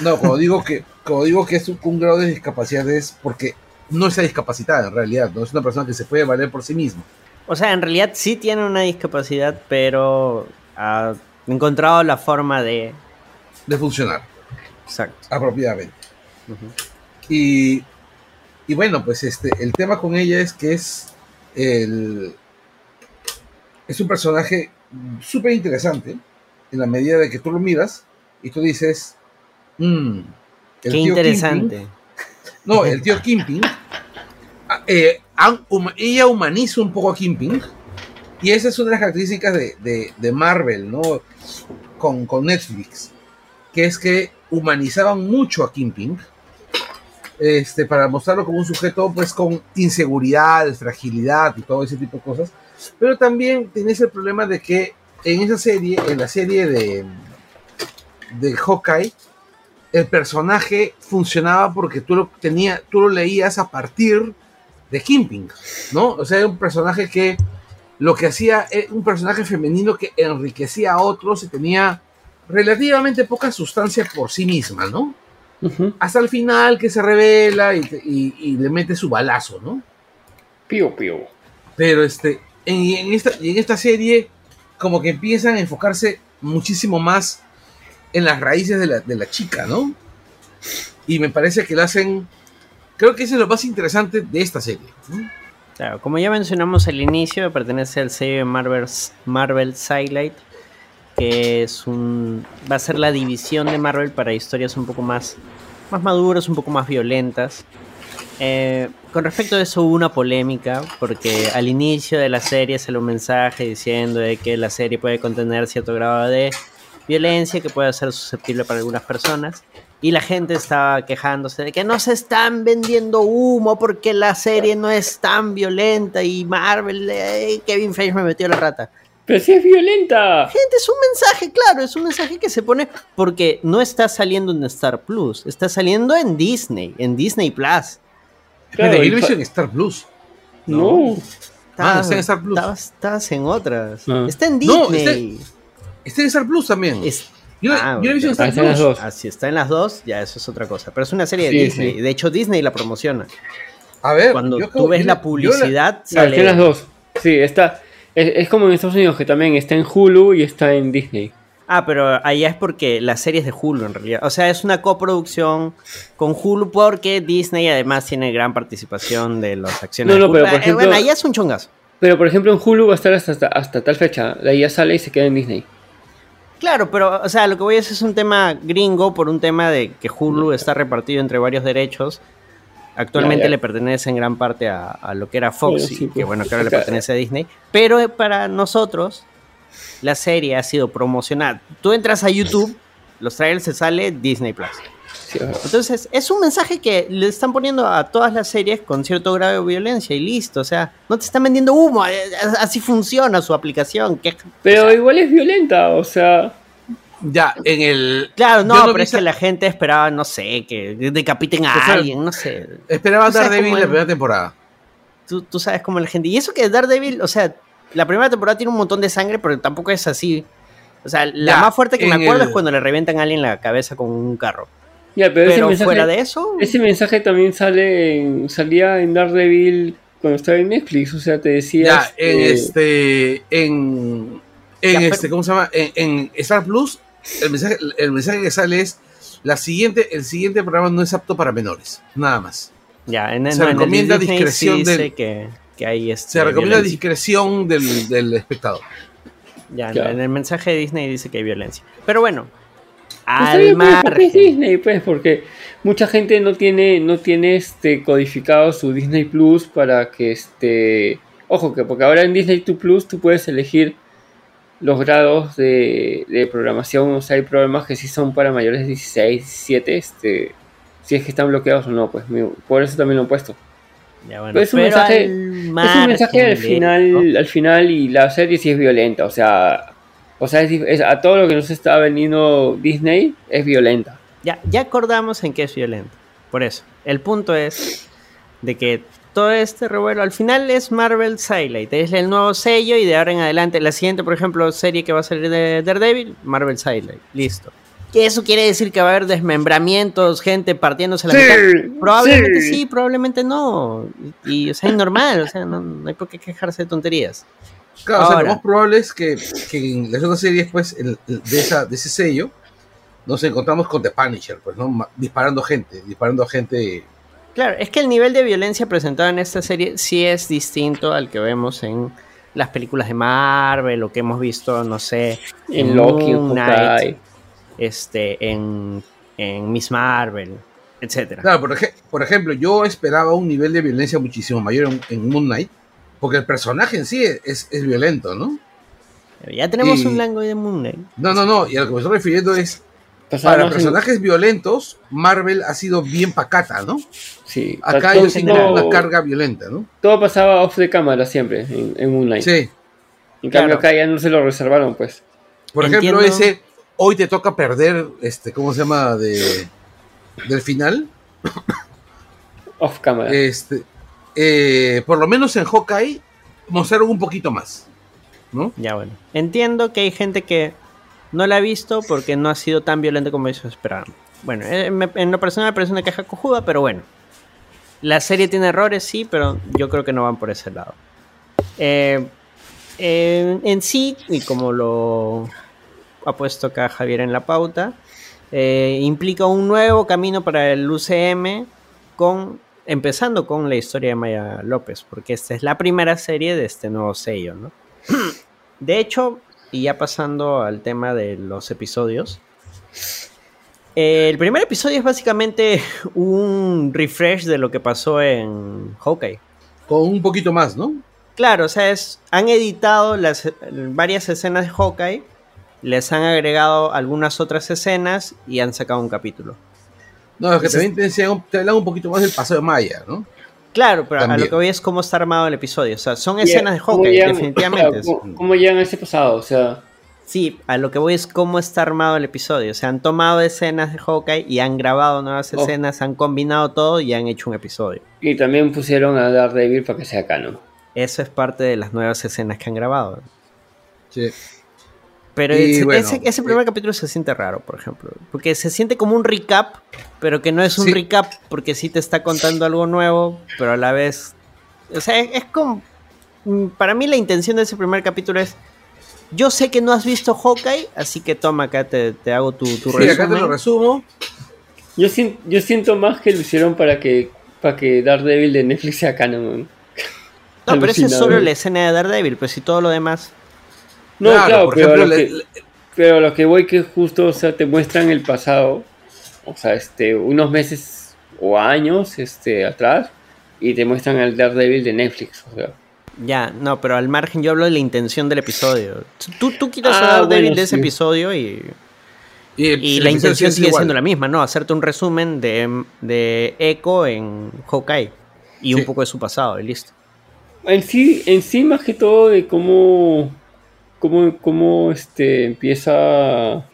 No, cuando digo que, digo que es un, un grado de discapacidad es porque no está discapacitada en realidad, no es una persona que se puede valer por sí misma. O sea, en realidad sí tiene una discapacidad, pero ha encontrado la forma de... de funcionar Exacto. apropiadamente. Y, y bueno, pues este, el tema con ella es que es el es un personaje súper interesante en la medida de que tú lo miras y tú dices, "Mm, el Qué tío interesante. No, el tío Kimping, eh, han- huma- ella humaniza un poco a Kimping y esa es una de las características de, de- de Marvel, ¿no? Con, con Netflix, que es que humanizaban mucho a Kimping este, para mostrarlo como un sujeto pues con inseguridad, fragilidad y todo ese tipo de cosas. Pero también tienes el problema de que en esa serie, en la serie de, de Hawkeye, el personaje funcionaba porque tú lo, tú lo leías a partir de Kimping, ¿no? O sea, era un personaje que lo que hacía era un personaje femenino que enriquecía a otros y tenía relativamente poca sustancia por sí misma, ¿no? Hasta el final que se revela y, te- y- y le mete su balazo, ¿no? Pío, pío. Pero este, en, en esta, y en esta serie como que empiezan a enfocarse muchísimo más en las raíces de la, de la chica, ¿no? Y me parece que lo hacen. Creo que eso es lo más interesante de esta serie. ¿no? Claro, como ya mencionamos al inicio, pertenece al sello de Marvel, Marvel Sidelight, que es un va a ser la división de Marvel para historias un poco más, más maduras, un poco más violentas. Eh, con respecto a eso hubo una polémica, porque al inicio de la serie salió un mensaje diciendo de que la serie puede contener cierto grado de violencia que puede ser susceptible para algunas personas. Y la gente estaba quejándose de que no se están vendiendo humo porque la serie no es tan violenta y Marvel, eh, Kevin Feige me metió la rata. Pero si es violenta. Gente, es un mensaje, claro, es un mensaje que se pone porque no está saliendo en Star Plus, está saliendo en Disney, en Disney Plus. Claro, yo y lo he visto fa- en Star Plus. No. Ah, está en Star Plus. Estabas, estabas en otras. Ah. Está en No, Disney. Está en Star Plus también. Es- yo, Ah, yo lo he visto en. Star Ah, está en las Plus. dos. Ah, si está en las dos, ya eso es otra cosa. Pero es una serie de Disney. sí. De hecho, Disney la promociona. A ver, Cuando yo tú ves yo la yo publicidad, Ah, está en sale. las dos. Sí, está. Es, es como en Estados Unidos, que también está en Hulu y está en Disney. Ah, pero allá es porque la serie es de Hulu en realidad. O sea, es una coproducción con Hulu porque Disney además tiene gran participación de las acciones. No, de no, Hulu. pero, por Eh, ejemplo- bueno, allá es un chongazo. Pero por ejemplo en Hulu va a estar hasta, hasta, hasta tal fecha. De ahí ya sale y se queda en Disney. Claro, pero, o sea, lo que voy a decir es un tema gringo por un tema de que Hulu está repartido entre varios derechos. Actualmente le pertenece en gran parte a, a lo que era Fox, Bueno, sí, y que pues, bueno, que ahora le pertenece a Disney. Pero eh, para nosotros, la serie ha sido promocionada. Tú entras a YouTube, los trailers se sale Disney Plus. Sí. Entonces, es un mensaje que le están poniendo a todas las series con cierto grado de violencia y listo. O sea, no te están vendiendo humo. Así funciona su aplicación. que- Pero o sea, igual es violenta, o sea. Ya, en el. Claro, no, pero es que la gente esperaba, no sé, que decapiten a O sea, alguien, no sé. Esperaba Daredevil la primera temporada. Tú, tú sabes cómo la gente. Y eso que Daredevil, o sea, la primera temporada tiene un montón de sangre, pero tampoco es así. O sea, la Ya, más fuerte que me acuerdo el- es cuando le revientan a alguien la cabeza con un carro. Ya, pero, ese Pero mensaje. fuera de eso, Ese mensaje también sale en, salía en Daredevil cuando estaba en Netflix, o sea, te decía. Ya, en este, este. En. En Ya, pero- este, ¿cómo se llama? En, en Star Plus, el mensaje, el mensaje que sale es. La siguiente, el siguiente programa no es apto para menores. Nada más. ya, en, se no, en el de recomienda Disney discreción sí del- que, que hay este, Se recomienda violencia. discreción del, del espectador. Ya, Claro. en el mensaje de Disney dice que hay violencia. Pero bueno, Está al bien, pues, porque es margen. Disney, pues, porque mucha gente no tiene, no tiene este codificado su Disney Plus para que este. Ojo, que porque ahora en Disney tu Plus tú puedes elegir los grados de, de programación. O sea, hay programas que sí son para mayores de 16, 17, este. Si es que están bloqueados o no, pues mi- por eso también lo he puesto. Ya, bueno, Pero es un pero mensaje- al es un mensaje al final, al final y la serie sí es violenta, o sea, o sea, es es- a todo lo que nos está vendiendo Disney es violenta. Ya, ya acordamos en que es violento. Por eso. El punto es de que todo este revuelo al final es Marvel Sidelight. Es el nuevo sello y de ahora en adelante, la siguiente, por ejemplo, serie que va a salir de Daredevil, Marvel Sidelight. Listo. ¿Que eso quiere decir que va a haber desmembramientos, gente partiéndose la mitad? Probablemente sí. probablemente no. Y, o sea, es normal, o sea, no, no hay por qué quejarse de tonterías. Claro, o sea, lo más probable es que, que en las otras series, pues, el- el- de, esa, de ese sello, nos encontramos con The Punisher, pues, ¿no? Disparando gente, disparando a gente. Claro, es que el nivel de violencia presentado en esta serie sí es distinto al que vemos en las películas de Marvel o que hemos visto, no sé, En Loki, en. Knight, este, en, en Miss Marvel, etcétera. Claro, por, ej- por ejemplo, yo esperaba un nivel de violencia muchísimo mayor en, en Moon Knight, porque el personaje en sí es, es violento, ¿no? Ya tenemos y- un lango de Moon Knight. No, no, no, y a lo que me estoy refiriendo es, para en- personajes violentos, Marvel ha sido bien pacata, ¿no? Sí, Acá tienen todo- una carga violenta, ¿no? todo pasaba off de cámara siempre en, en Moonlight. Sí. En cambio Claro. acá ya no se lo reservaron, pues. Por Entiendo. ejemplo, ese hoy te toca perder, este, ¿cómo se llama? De, del final. Off cámara. Este, eh, por lo menos en Hawkeye mostraron un poquito más, ¿no? Ya bueno. Entiendo que hay gente que no la ha visto porque no ha sido tan violento como ellos esperaban. Bueno, eh, me- en lo personal me parece una caja cojuda, pero bueno. La serie tiene errores, sí, pero yo creo que no van por ese lado. Eh, en sí, y como lo ha puesto acá Javier en la pauta, eh, implica un nuevo camino para el UCM, con, empezando con la historia de Maya López, porque esta es la primera serie de este nuevo sello, ¿no? De hecho, y ya pasando al tema de los episodios, eh, el primer episodio es básicamente un refresh de lo que pasó en Hawkeye. Con un poquito más, ¿no? Claro, o sea, es, han editado las, varias escenas de Hawkeye, les han agregado algunas otras escenas y han sacado un capítulo. No, es que también te, hablan un poquito más del paseo de Maya, ¿no? Claro, pero a lo que voy es cómo está armado el episodio. O sea, son Y, escenas de ¿cómo Hawkeye, definitivamente. o sea, ¿cómo, cómo llegan a ese pasado? O sea, Sí, a lo que voy es cómo está armado el episodio. O sea, han tomado escenas de Hawkeye y han grabado nuevas Oh. escenas, han combinado todo y han hecho un episodio. y también pusieron a Daredevil para que sea canon. Eso es parte de las nuevas escenas que han grabado. Sí. Pero ese, bueno, ese- ese primer eh, capítulo se siente raro, por ejemplo. Porque se siente como un recap, pero que no es un Sí. recap porque sí te está contando algo nuevo, pero a la vez... O sea, es, es como... mm, Para mí la intención de ese primer capítulo es... Yo sé que no has visto Hawkeye, así que toma acá, te, te hago tu, tu Sí, resumen. acá te lo resumo. Yo, sien- yo siento más que lo hicieron para que, para que Daredevil de Netflix sea canon. man. No, pero esa es solo la escena de Daredevil, pues si todo lo demás... No, claro, por pero, ejemplo, lo que, le- pero lo que voy que justo, o sea, te muestran el pasado, o sea, este, unos meses o años, este, atrás, y te muestran al Daredevil de Netflix, o sea. Ya, no, pero al margen yo hablo de la intención del episodio. Tú, tú quitas Ah, a Daredevil bueno, de ese sí. episodio y... y, Y el la intención sigue igual. siendo la misma, ¿no? Hacerte un resumen de, de Echo en Hawkeye. Y un poco de su pasado, y listo. En sí, en sí más que todo de cómo, cómo, cómo este, empieza,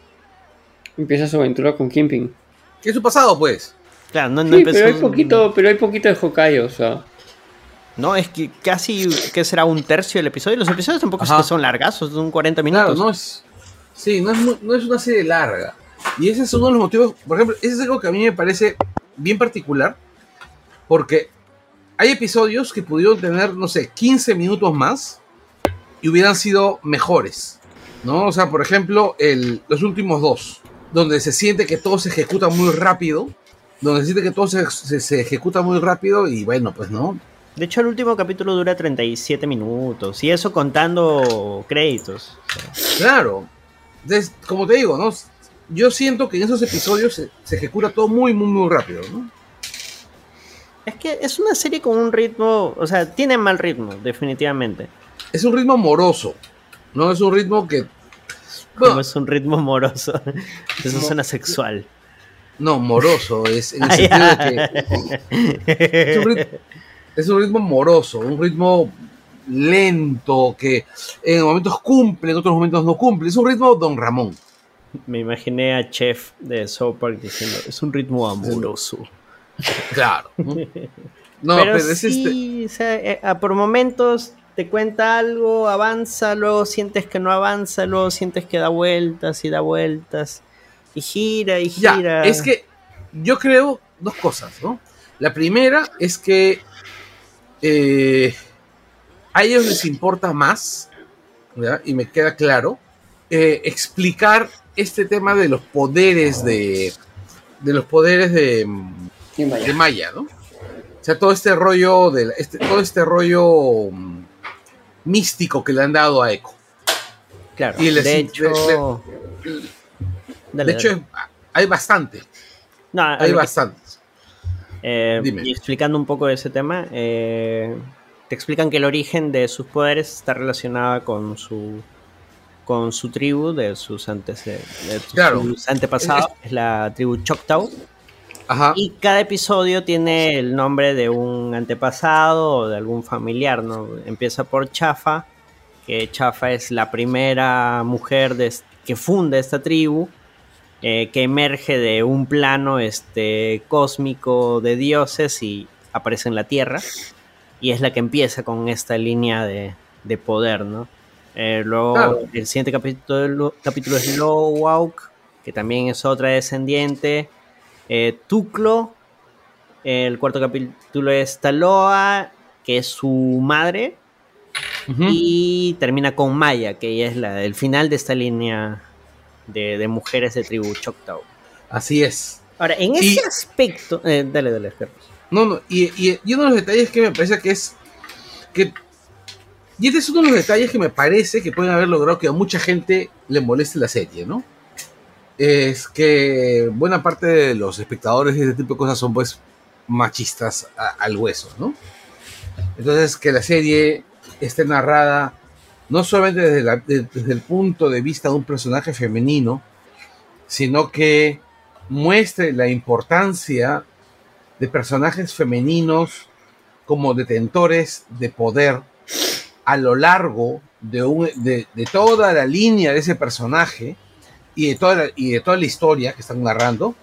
empieza su aventura con Kimping. ¿Qué es su pasado, pues? Claro, no, no Sí, empezó pero hay un- poquito, pero hay poquito de Hawkeye, o sea. No, es que casi, que será un tercio del episodio. Los episodios tampoco es Ajá. que son largazos, son 40 minutos. Claro, no es. Sí, no es, no es una serie larga. Y ese es uno de los motivos. Por ejemplo, ese es algo que a mí me parece bien particular. Porque hay episodios que pudieron tener, no sé, 15 minutos más y hubieran sido mejores. ¿No? O sea, por ejemplo, el, los últimos dos, donde se siente que todo se ejecuta muy rápido. Donde se siente que todo se, se- se ejecuta muy rápido y bueno, pues no. De hecho, el último capítulo dura 37 minutos. Y eso contando créditos. Claro. Como te digo, ¿no? Yo siento que en esos episodios se, se ejecuta todo muy, muy, muy rápido, ¿no? Es que es una serie con un ritmo. O sea, tiene mal ritmo, definitivamente. Es un ritmo moroso, ¿no? Es un ritmo que... Como Bueno, es un ritmo moroso. Eso suena sexual. no, moroso, es en el sentido de que es un, rit- es un ritmo moroso, un ritmo lento, que en momentos cumple, en otros momentos no cumple. Es un ritmo Don Ramón. Me imaginé a Chef de South Park diciendo, es un ritmo amoroso. Claro. ¿no? Pero, pero, es este... sí, o sea, eh, ah, por momentos te cuenta algo, avanza, luego sientes que no avanza, luego sientes que da vueltas y da vueltas. Y gira y Ya, gira. es que yo creo dos cosas, ¿no? La primera es que eh, a ellos les importa más, ¿ya? y me queda claro, eh, explicar este tema de los poderes de, de los poderes de, ¿Quién vaya? de Maya, ¿no? O sea, todo este rollo de este, todo este rollo mm, místico que le han dado a Echo. Claro, y les- de le- hecho... Dale, de hecho, dale. hay bastante, No, hay bastantes. Eh, Dime. y explicando un poco de ese tema, eh, te explican que el origen de sus poderes está relacionado con su con su tribu, de sus, antes, de sus Claro. antepasados, es la tribu Choctaw. Ajá. Y cada episodio tiene el nombre de un antepasado o de algún familiar, ¿no? Empieza por Chafa, que Chafa es la primera mujer de que funda esta tribu, eh, que emerge de un plano este, cósmico de dioses y aparece en la Tierra. Y es la que empieza con esta línea de, de poder, ¿no? Eh, luego Claro. el siguiente capítulo, capítulo es Lowhawk, que también es otra descendiente. Eh, Tuclo, el cuarto capítulo es Taloa, que es su madre. Y termina con Maya, que ella es la, el final de esta línea de, de mujeres de tribu Choctaw. Así es. Ahora, en Y- ese aspecto. eh, dale, dale, Carlos. No, no, y, y- y uno de los detalles que me parece que es que y este es uno de los detalles que me parece que pueden haber logrado que a mucha gente le moleste la serie, ¿no? Es que buena parte de los espectadores y este tipo de cosas son pues machistas a- al hueso, ¿no? Entonces que la serie esté narrada no solamente desde, la- desde el punto de vista de un personaje femenino, sino que muestre la importancia de personajes femeninos como detentores de poder a lo largo de, un- de, de toda la línea de ese personaje y de, toda la, y de toda la historia que están narrando,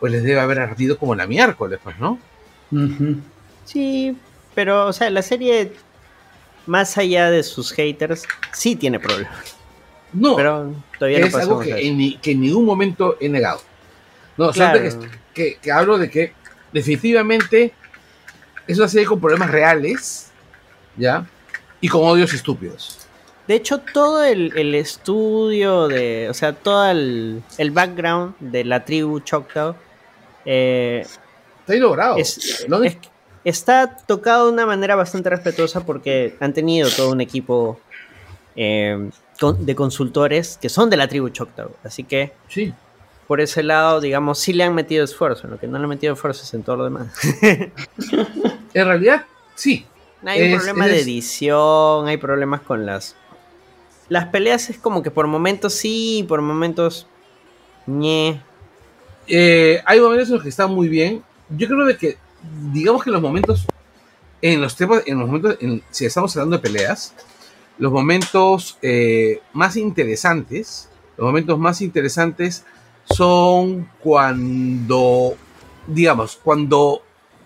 pues les debe haber ardido como la miércoles, pues, ¿no? Sí, pero, o sea, la serie, más allá de sus haters, sí tiene problemas. No, Pero todavía no es algo pasamos que en, ni- que en ningún momento he negado. No, Claro. que, que- que hablo de que definitivamente es una serie con problemas reales, ¿ya? Y con odios estúpidos. De hecho, todo el, el estudio de. O sea, todo el, el background de la tribu Choctaw eh, Está logrado. es- es- está tocado de una manera bastante respetuosa porque han tenido todo un equipo eh, con- de consultores que son de la tribu Choctaw. Así que sí. por ese lado, digamos, sí le han metido esfuerzo. Lo que no le han metido esfuerzo es en todo lo demás. En realidad, sí. Hay un Es- problema es- de edición, hay problemas con las. Las peleas es como que por momentos sí, por momentos. ñe. Eh, hay momentos en los que están muy bien. Yo creo de que, digamos que los momentos, en los temas, en los momentos, en- si estamos hablando de peleas, los momentos eh, más interesantes, los momentos más interesantes son cuando, digamos, cuando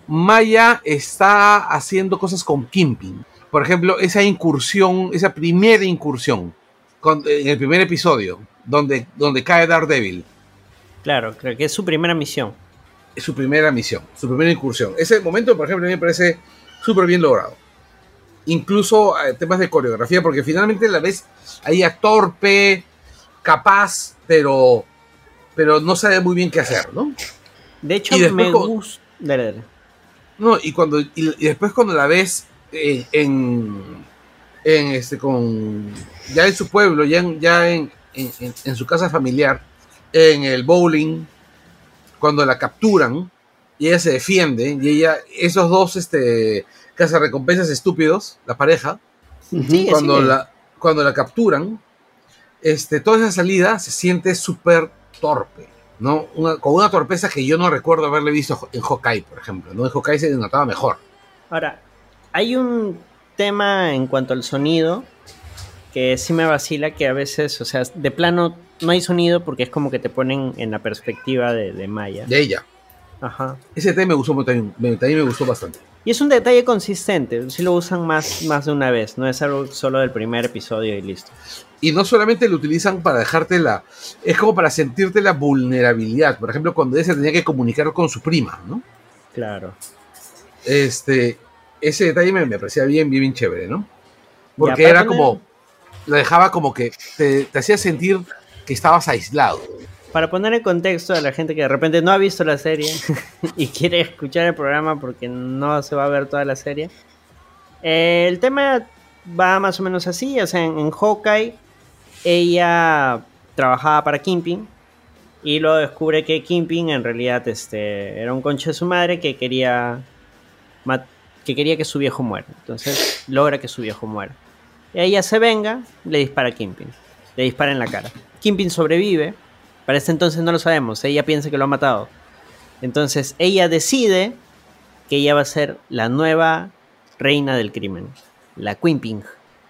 Maya está haciendo cosas con Kimping. Por ejemplo, esa incursión, esa primera incursión, con- en el primer episodio, donde, donde cae Daredevil. Claro, creo que es su primera misión. Su primera misión, su primera incursión. Ese momento, por ejemplo, a mí me parece súper bien logrado. Incluso eh, temas de coreografía, porque finalmente la ves ahí a torpe, capaz, pero, pero no sabe muy bien qué hacer, ¿no? De hecho, Y me gusta. No, y cuando y, y después cuando la ves eh, en, en este con ya en su pueblo, ya en, ya en- en su casa familiar, en el bowling, cuando la capturan y ella se defiende y ella esos dos este recompensas estúpidos, la pareja, Sí, cuando la cuando la capturan, este toda esa salida se siente súper torpe. ¿no? Una- con una torpeza que yo no recuerdo haberle visto en Hawkeye, por ejemplo. ¿no? En Hawkeye se notaba mejor. Ahora, hay un tema en cuanto al sonido que sí me vacila que a veces, o sea, de plano no hay sonido porque es como que te ponen en la perspectiva de, de Maya. de ella. Ajá. Ese tema me gustó también, también me gustó bastante. Y es un detalle consistente, sí lo usan más, más de una vez, no es algo solo del primer episodio y listo. Y no solamente lo utilizan para dejarte la. Es como para sentirte la vulnerabilidad. Por ejemplo, cuando ella tenía que comunicar con su prima, ¿no? Claro. Este. Ese detalle me, me parecía bien, bien, bien chévere, ¿no? Porque era como. Lo dejaba como que te, te hacía sentir que estabas aislado. Para poner en contexto a la gente que de repente no ha visto la serie y quiere escuchar el programa porque no se va a ver toda la serie, eh, el tema va más o menos así. O sea, en, en Hawkeye, ella trabajaba para Kimping y luego descubre que Kimping en realidad este, era un conche de su madre que quería, que quería que su viejo muera. Entonces logra que su viejo muera. Y ella se venga, le dispara a Kimping. Le dispara en la cara. Kimping sobrevive. Para este entonces no lo sabemos. Ella piensa que lo ha matado. Entonces ella decide que ella va a ser la nueva reina del crimen. La Quimping.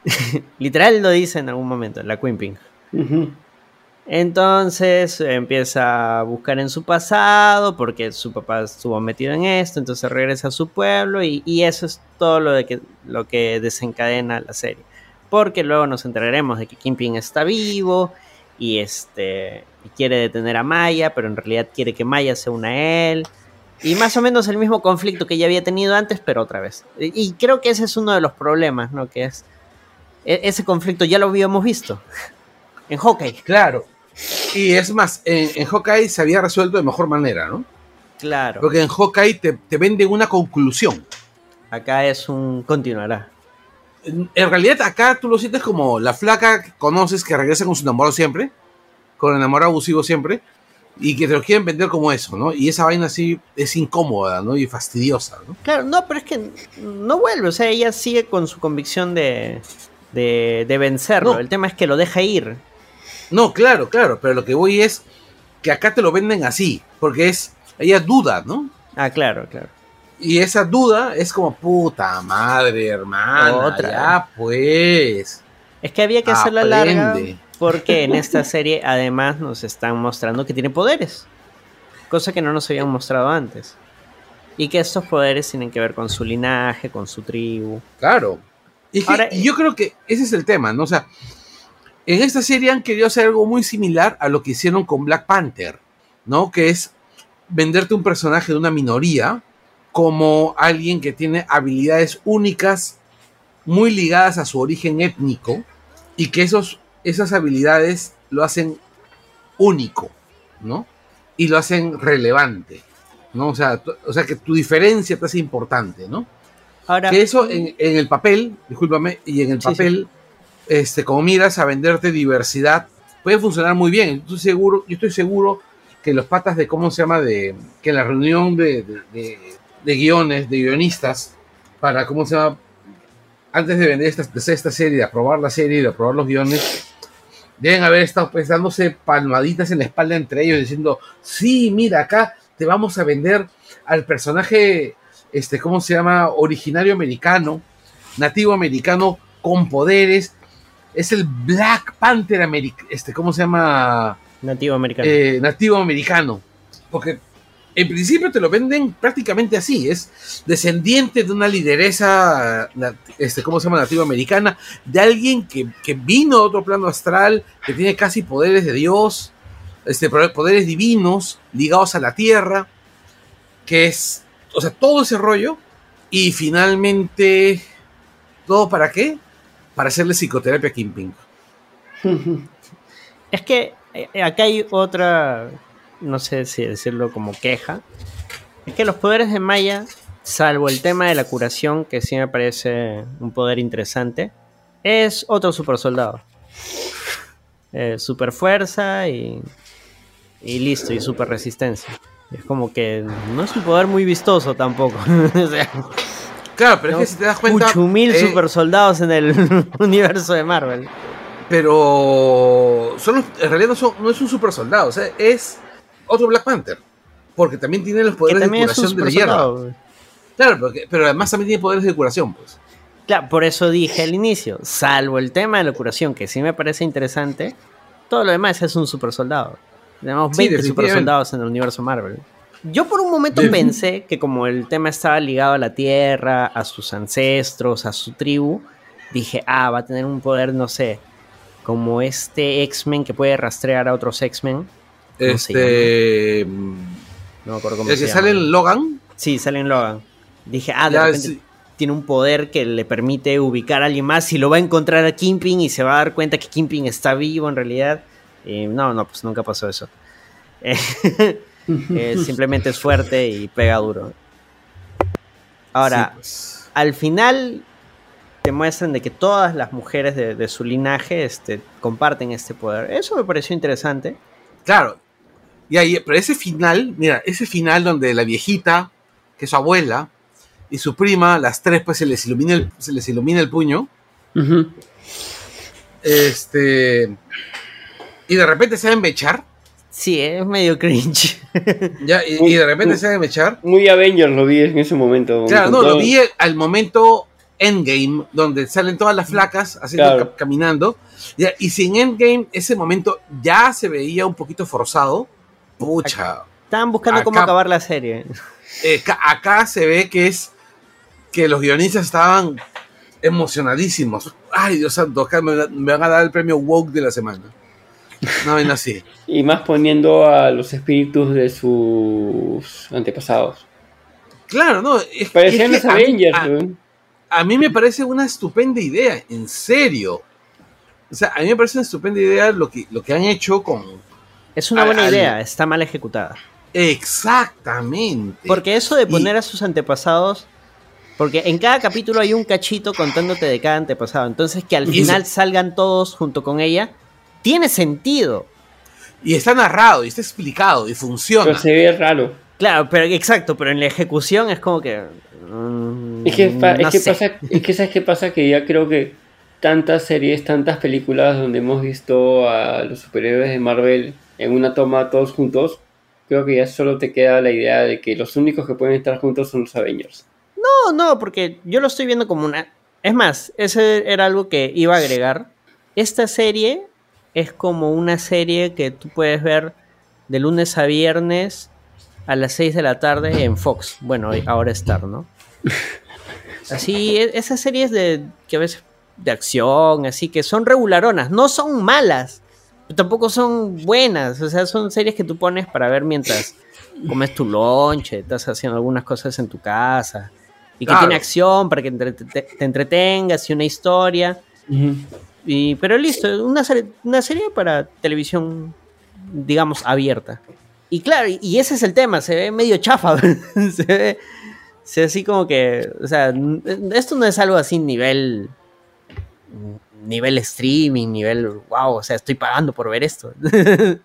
Literal lo dice en algún momento, la Quimping. Ujú. Entonces empieza a buscar en su pasado porque su papá estuvo metido en esto, entonces regresa a su pueblo y, y eso es todo lo, de que, lo que desencadena la serie. Porque luego nos enteraremos de que Kingpin está vivo y, este, y quiere detener a Maya, pero en realidad quiere que Maya se una a él. Y más o menos el mismo conflicto que ya había tenido antes, pero otra vez. Y, y creo que ese es uno de los problemas, ¿no? Que es, e- ese conflicto ya lo habíamos visto en Hawkeye. Claro. Y es más, en, en Hawkeye se había resuelto de mejor manera, ¿no? Claro. Porque en Hawkeye te, te venden una conclusión. Acá es un continuará. En, realidad acá tú lo sientes como la flaca que conoces que regresa con su enamorado siempre, con el enamorado abusivo siempre, y que te lo quieren vender como eso, ¿no? Y esa vaina así es incómoda, ¿no? Y fastidiosa, ¿no? Claro, no, pero es que no vuelve. O sea, ella sigue con su convicción de, de, de vencerlo. No. El tema es que lo deja ir. No, claro, claro, pero lo que voy es que acá te lo venden así, porque es, ella duda, ¿no? Ah, claro, claro. Y esa duda es como, puta madre, hermana, Otra. ya pues. Es que había que hacerla larga porque en esta serie además nos están mostrando que tiene poderes. Cosa que no nos habían mostrado antes. Y que estos poderes tienen que ver con su linaje, con su tribu. Claro. Y, que- Ahora- y yo creo que ese es el tema, ¿no? O sea, en esta serie han querido hacer algo muy similar a lo que hicieron con Black Panther, ¿no? Que es venderte un personaje de una minoría como alguien que tiene habilidades únicas, muy ligadas a su origen étnico, y que esos, esas habilidades lo hacen único, ¿no? Y lo hacen relevante, ¿no? O sea, o sea que tu diferencia te hace importante, ¿no? Ahora, Que eso en, en el papel, discúlpame, y en el Sí, papel, este, como miras a venderte diversidad, puede funcionar muy bien. Yo estoy seguro, yo estoy seguro que los patas de cómo se llama, de que en la reunión de, de, de- de guiones, de guionistas, para cómo se llama, antes de vender esta, de esta serie, de aprobar la serie, de aprobar los guiones, deben haber estado pues dándose palmaditas en la espalda entre ellos, diciendo, sí, mira, acá te vamos a vender al personaje, este, ¿cómo se llama? Originario americano, nativo americano, con poderes. Es el Black Panther americano, este, ¿cómo se llama? nativo americano. Eh, nativo americano. Porque en principio te lo venden prácticamente así. Es descendiente de una lideresa, este, ¿cómo se llama? Nativo americana, de alguien que, que vino de otro plano astral, que tiene casi poderes de Dios, este, poderes divinos ligados a la tierra, que es, o sea, todo ese rollo. Y finalmente, ¿todo para qué? Para hacerle psicoterapia a Kingpin. Es que eh, acá hay otra, no sé si decirlo como queja. Es que los poderes de Maya, salvo el tema de la curación, que sí me parece un poder interesante, es otro super soldado. super fuerza y, y listo, y super resistencia. Es como que no es un poder muy vistoso tampoco. o sea, Claro, pero No, es que si te das cuenta. 8000 eh, super soldados en el universo de Marvel. Pero son los- en realidad no, son- no es un super soldado, o sea, es otro Black Panther. Porque también tiene los poderes de curación de la hierba. Claro, porque- pero además también tiene poderes de curación, pues. Claro, por eso dije al inicio, salvo el tema de la curación, que sí me parece interesante, todo lo demás es un super soldado. Tenemos Sí, 20 super soldados en el universo Marvel. Yo por un momento pensé que como el tema estaba ligado a la Tierra, a sus ancestros, a su tribu, dije, ah, va a tener un poder, no sé, como este X-Men que puede rastrear a otros X-Men. ¿Cómo se Este. No me acuerdo cómo El se que llama. sale en Logan. Sí, sale en Logan. Dije, ah, de ya, repente sí, tiene un poder que le permite ubicar a alguien más y lo va a encontrar a Kingpin y se va a dar cuenta que Kingpin está vivo en realidad. Y no, no, pues nunca pasó eso. Eh, eh, simplemente es fuerte y pega duro. Ahora, sí, pues. al final te muestran de que todas las mujeres de, de su linaje este, comparten este poder. Eso me pareció interesante. Claro. Y ahí, pero ese final, mira, ese final donde la viejita, que es su abuela, y su prima, las tres, pues se les ilumina el, se les ilumina el puño. Este. Y de repente se van a echar. Sí, es medio cringe. Ya, y, y de repente se van a echar. Muy Avengers lo vi en ese momento. Claro, no, lo vi al momento Endgame, donde salen todas las flacas haciendo Claro. caminando. Ya, y si en Endgame ese momento ya se veía un poquito forzado, pucha. Estaban buscando cómo acabar la serie. eh, acá se ve que es que los guionistas estaban emocionadísimos. Ay, Dios santo, acá me, me van a dar el premio Woke de la semana. No ven así. Y más poniendo a los espíritus de sus antepasados. Claro, no. es- Parecían es los que a mí- Avengers, a- a mí me parece una estupenda idea, en serio. O sea, a mí me parece una estupenda idea lo que, lo que han hecho con, Es una Al- buena al- idea, está mal ejecutada. Exactamente. Porque eso de Y- poner a sus antepasados. Porque en cada capítulo hay un cachito contándote de cada antepasado. Entonces que al Y eso- final salgan todos junto con ella. Tiene sentido. Y está narrado, y está explicado, y funciona. Pero se ve raro. Claro, pero exacto, pero en la ejecución es como que. mm, Es que, no es, que pasa, es que sabes qué pasa que ya creo que tantas series, tantas películas donde hemos visto a los superhéroes de Marvel en una toma todos juntos, creo que ya solo te queda la idea de que los únicos que pueden estar juntos son los Avengers. No, no, porque yo lo estoy viendo como una. Es más, ese era algo que iba a agregar. Esta serie es como una serie que tú puedes ver de lunes a viernes a las 6 de la tarde en Fox. Bueno, ahora Star, ¿no? Así, e- esas series de que a veces de acción, así que son regularonas, no son malas, tampoco son buenas, o sea, son series que tú pones para ver mientras comes tu lonche, estás haciendo algunas cosas en tu casa, y que Claro. tiene acción para que entre- te, te entretengas y una historia, y, pero listo, una serie, una serie para televisión, digamos, abierta. Y claro, y- ese es el tema, se ve medio chafa, se ve, se ve así como que, o sea, esto no es algo así nivel, nivel streaming, nivel, wow, o sea, estoy pagando por ver esto.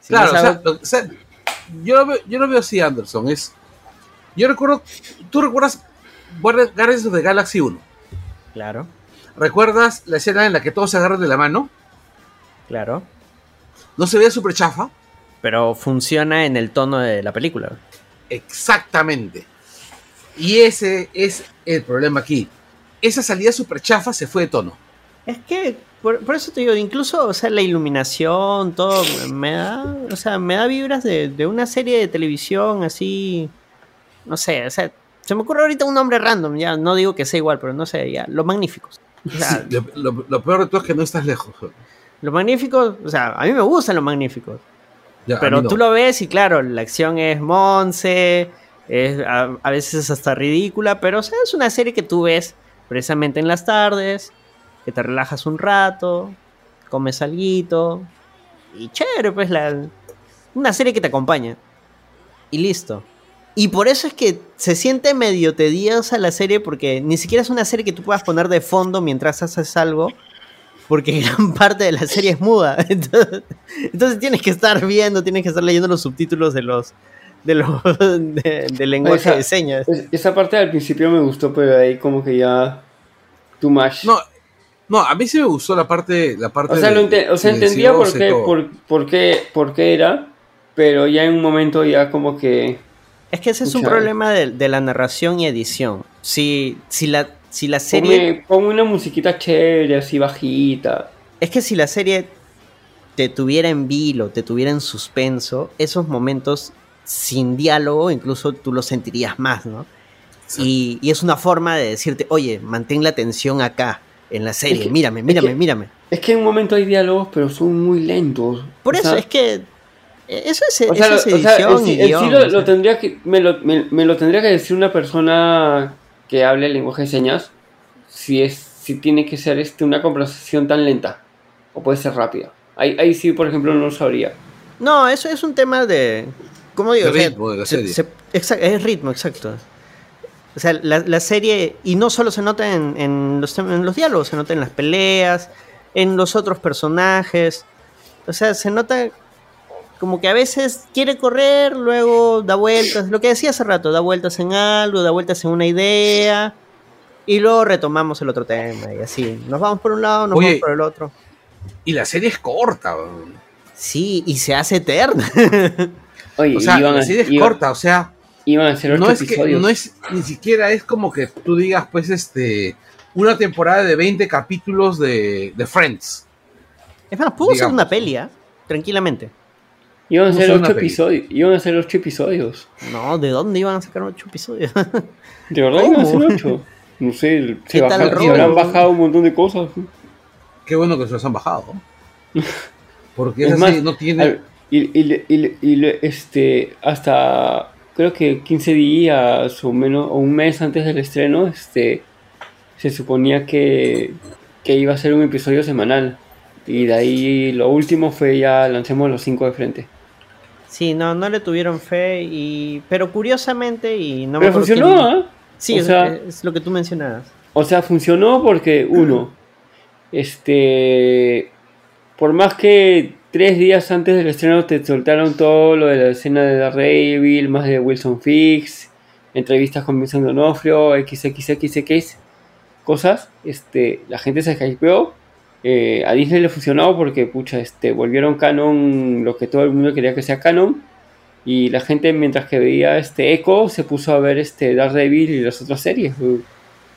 Si no Claro, o es sea, algo- lo- o sea, yo, lo veo, yo lo veo así, Anderson. Es, yo recuerdo, tú recuerdas Guardi- Guardians of the Galaxy 1. claro, ¿Recuerdas la escena en la que todos se agarran de la mano? claro, ¿No se veía súper chafa? pero funciona en el tono de la película. Exactamente. Y ese es el problema aquí. Esa salida súper chafa se fue de tono. Es que, por, por eso te digo, incluso, o sea, la iluminación, todo, me da, o sea, me da vibras de, de una serie de televisión así, no sé, o sea, se me ocurre ahorita un nombre random, ya, no digo que sea igual, pero no sé, ya, Los Magníficos. O sea, Sí, lo, lo- lo peor de todo es que no estás lejos. Los Magníficos, o sea, a mí me gustan Los Magníficos, Ya, pero no. tú lo ves y claro, la acción es monce, es a, a veces hasta ridícula, pero o sea, es una serie que tú ves precisamente en las tardes, que te relajas un rato, comes alguito y chévere, pues la una serie que te acompaña. Y listo. Y por eso es que se siente medio tediosa la serie porque ni siquiera es una serie que tú puedas poner de fondo mientras haces algo. Porque gran parte de la serie es muda. Entonces, entonces tienes que estar viendo, tienes que estar leyendo los subtítulos de los de los de- del lenguaje Esa- de señas. Es- esa parte al principio me gustó, pero ahí como que ya... Too much. No, no, a mí sí me gustó la parte. La parte o sea, de- lo ente- o sea, entendía por qué, por, por qué, por qué era, pero ya en un momento ya como que... Es que ese es un problema de, de la narración y edición. Si, si, la, si la serie. Ponme, una musiquita chévere, así bajita. Es que si la serie te tuviera en vilo, te tuviera en suspenso, esos momentos sin diálogo, incluso tú los sentirías más, ¿no? Y, y es una forma de decirte, oye, mantén la atención acá, en la serie, que- mírame, es mírame, que- mírame. Es que en un momento hay diálogos, pero son muy lentos. Por O eso sea, es que. eh, Eso es, O sea, es o sea, edición el, y sí- el guion, sí lo, tendría que, me, lo, me, me lo tendría que decir una persona que hable el lenguaje de señas si es si tiene que ser este una conversación tan lenta o puede ser rápida. Ahí, ahí sí, por ejemplo, no lo sabría. No, eso es un tema de. ¿Cómo digo? Sea, ritmo de la se- serie. se- exa- es ritmo, exacto. O sea, la, la serie. Y no solo se nota en, en los, tem- en los diálogos, se nota en las peleas, en los otros personajes. O sea, se nota como que a veces quiere correr, luego da vueltas. Lo que decía hace rato, da vueltas en algo, da vueltas en una idea. Y luego retomamos el otro tema. Y así. Nos vamos por un lado, nos Oye. vamos por el otro. Y la serie es corta. weón. Sí, y se hace eterna. Oye, O sea, iban, la serie es iban- corta, o sea, iban a ser ocho no es que, episodios. no es, ni siquiera es como que tú digas, pues, este, una temporada de 20 capítulos de, de Friends. Es más, pudo ser una peli, ¿ah? Tranquilamente. Iban a ser ocho episodios. Iban a ser ocho episodios. No, ¿de dónde iban a sacar ocho episodios? ¿De verdad iban a ser ocho? No sé, ¿Qué se, bajaron- se habrán bajado un montón de cosas. Qué bueno que se los han bajado. Porque Es más, no tiene. Al- Y, y, le- y y este, hasta creo que 15 días o menos, o un mes antes del estreno, este, se suponía que, que iba a ser un episodio semanal. Y de ahí lo último fue ya lancemos los cinco de frente. Sí, no, no le tuvieron fe y... Pero curiosamente y no Pero me acuerdo quién- funcionó, ¿ah? Sí, O sea- es lo que tú mencionabas. O sea, funcionó porque, uno, este. Por más que tres días antes del estreno te soltaron todo lo de la escena de Daredevil, más de Wilson Fix, entrevistas con Vincent D'Onofrio, XXXX, cosas, este, la gente se hypeó. eh, a Disney le funcionó porque, pucha, este, volvieron canon lo que todo el mundo quería que sea canon. Y la gente, mientras que veía este Echo, se puso a ver este Daredevil y las otras series.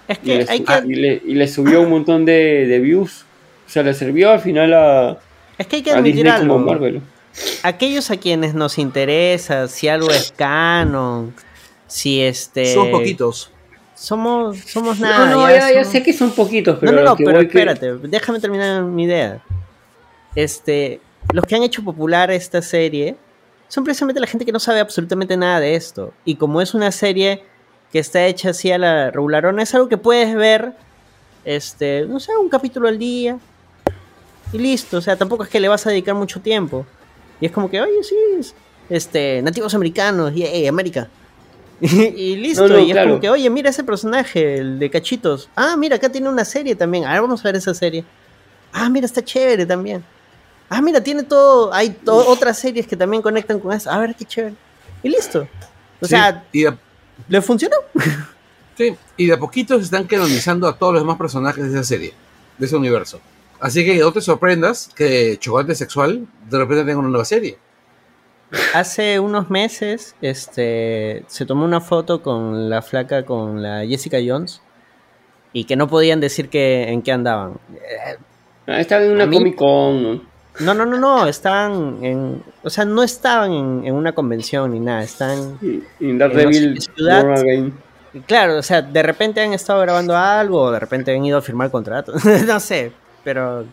Es Y que le, hay que, y le- y le subió un montón de, de views. O sea, le sirvió al final a, es que, hay que admitir algo. Marvel. Aquellos a quienes nos interesa si algo es canon, si este... Son poquitos. Somos, somos No, nada. no, ya somos- sé que son poquitos, pero no, no, no, que pero que- espérate, déjame terminar mi idea. Este, los que han hecho popular esta serie son precisamente la gente que no sabe absolutamente nada de esto. Y como es una serie que está hecha así a la regularona, es algo que puedes ver, este, no sé, un capítulo al día. Y listo, o sea, tampoco es que le vas a dedicar mucho tiempo. Y es como que, oye, sí, es- este, nativos americanos, y América. y listo, No, no, y es claro. como que, oye, mira ese personaje, el de cachitos. Ah, mira, acá tiene una serie también. Ahora vamos a ver esa serie. Ah, mira, está chévere también. Ah, mira, tiene todo. Hay to- otras series que también conectan con eso. A ver, qué chévere. Y listo. O Sí, sea, y ¿le funcionó? sí, y de a poquito se están canonizando a todos los demás personajes de esa serie, de ese universo. Así que no te sorprendas que Chocolate Sexual de repente tenga una nueva serie. Hace unos meses, este, se tomó una foto con la flaca, con la Jessica Jones, y que no podían decir que, en qué andaban. Ah, Estaba en una mí- Comic Con. ¿no? No, no, no, no, estaban en, o sea, no estaban en, en una convención ni nada, están, y Daredevil no sé ciudad. Claro, o sea, de repente han estado grabando algo, o de repente han ido a firmar contrato, no sé, pero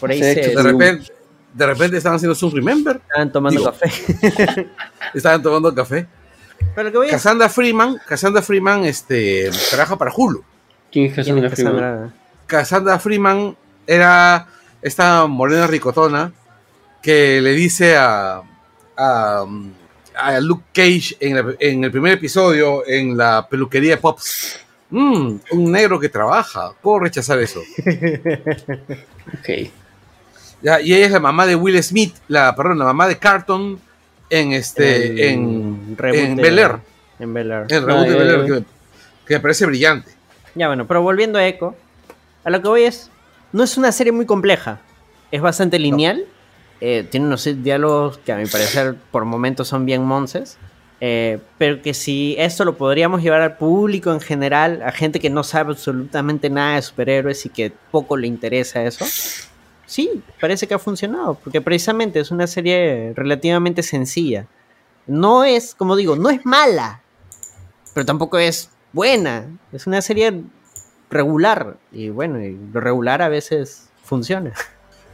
por ahí Sí, se De repente, de repente estaban haciendo Zoom Remember, estaban tomando digo, café. estaban tomando café. Pero lo que voy a Cassandra Freeman, Cassandra Freeman este, trabaja para Hulu. ¿Quién es ¿Quién es Cassandra Freeman? Cassandra? Cassandra Freeman era esta morena ricotona que le dice a, a, a Luke Cage en, la- en el primer episodio en la peluquería de Pops. "Mm, un negro que trabaja. ¿Puedo rechazar eso? Ok. Ya, y ella es la mamá de Will Smith, la, perdón, la mamá de Carton en este El en, en de- Bel Air. En Bel Air. El reboot Ah, de ya, Bel Air ya. que, que me parece brillante. Ya bueno, pero volviendo a Echo, a lo que voy es, no es una serie muy compleja, es bastante lineal, eh, tiene unos diálogos que a mi parecer por momentos son bien monces, eh, pero que si esto lo podríamos llevar al público en general, a gente que no sabe absolutamente nada de superhéroes y que poco le interesa eso, sí, parece que ha funcionado, porque precisamente es una serie relativamente sencilla. No es, como digo, no es mala, pero tampoco es buena. Es una serie regular. Y bueno, y lo regular a veces funciona.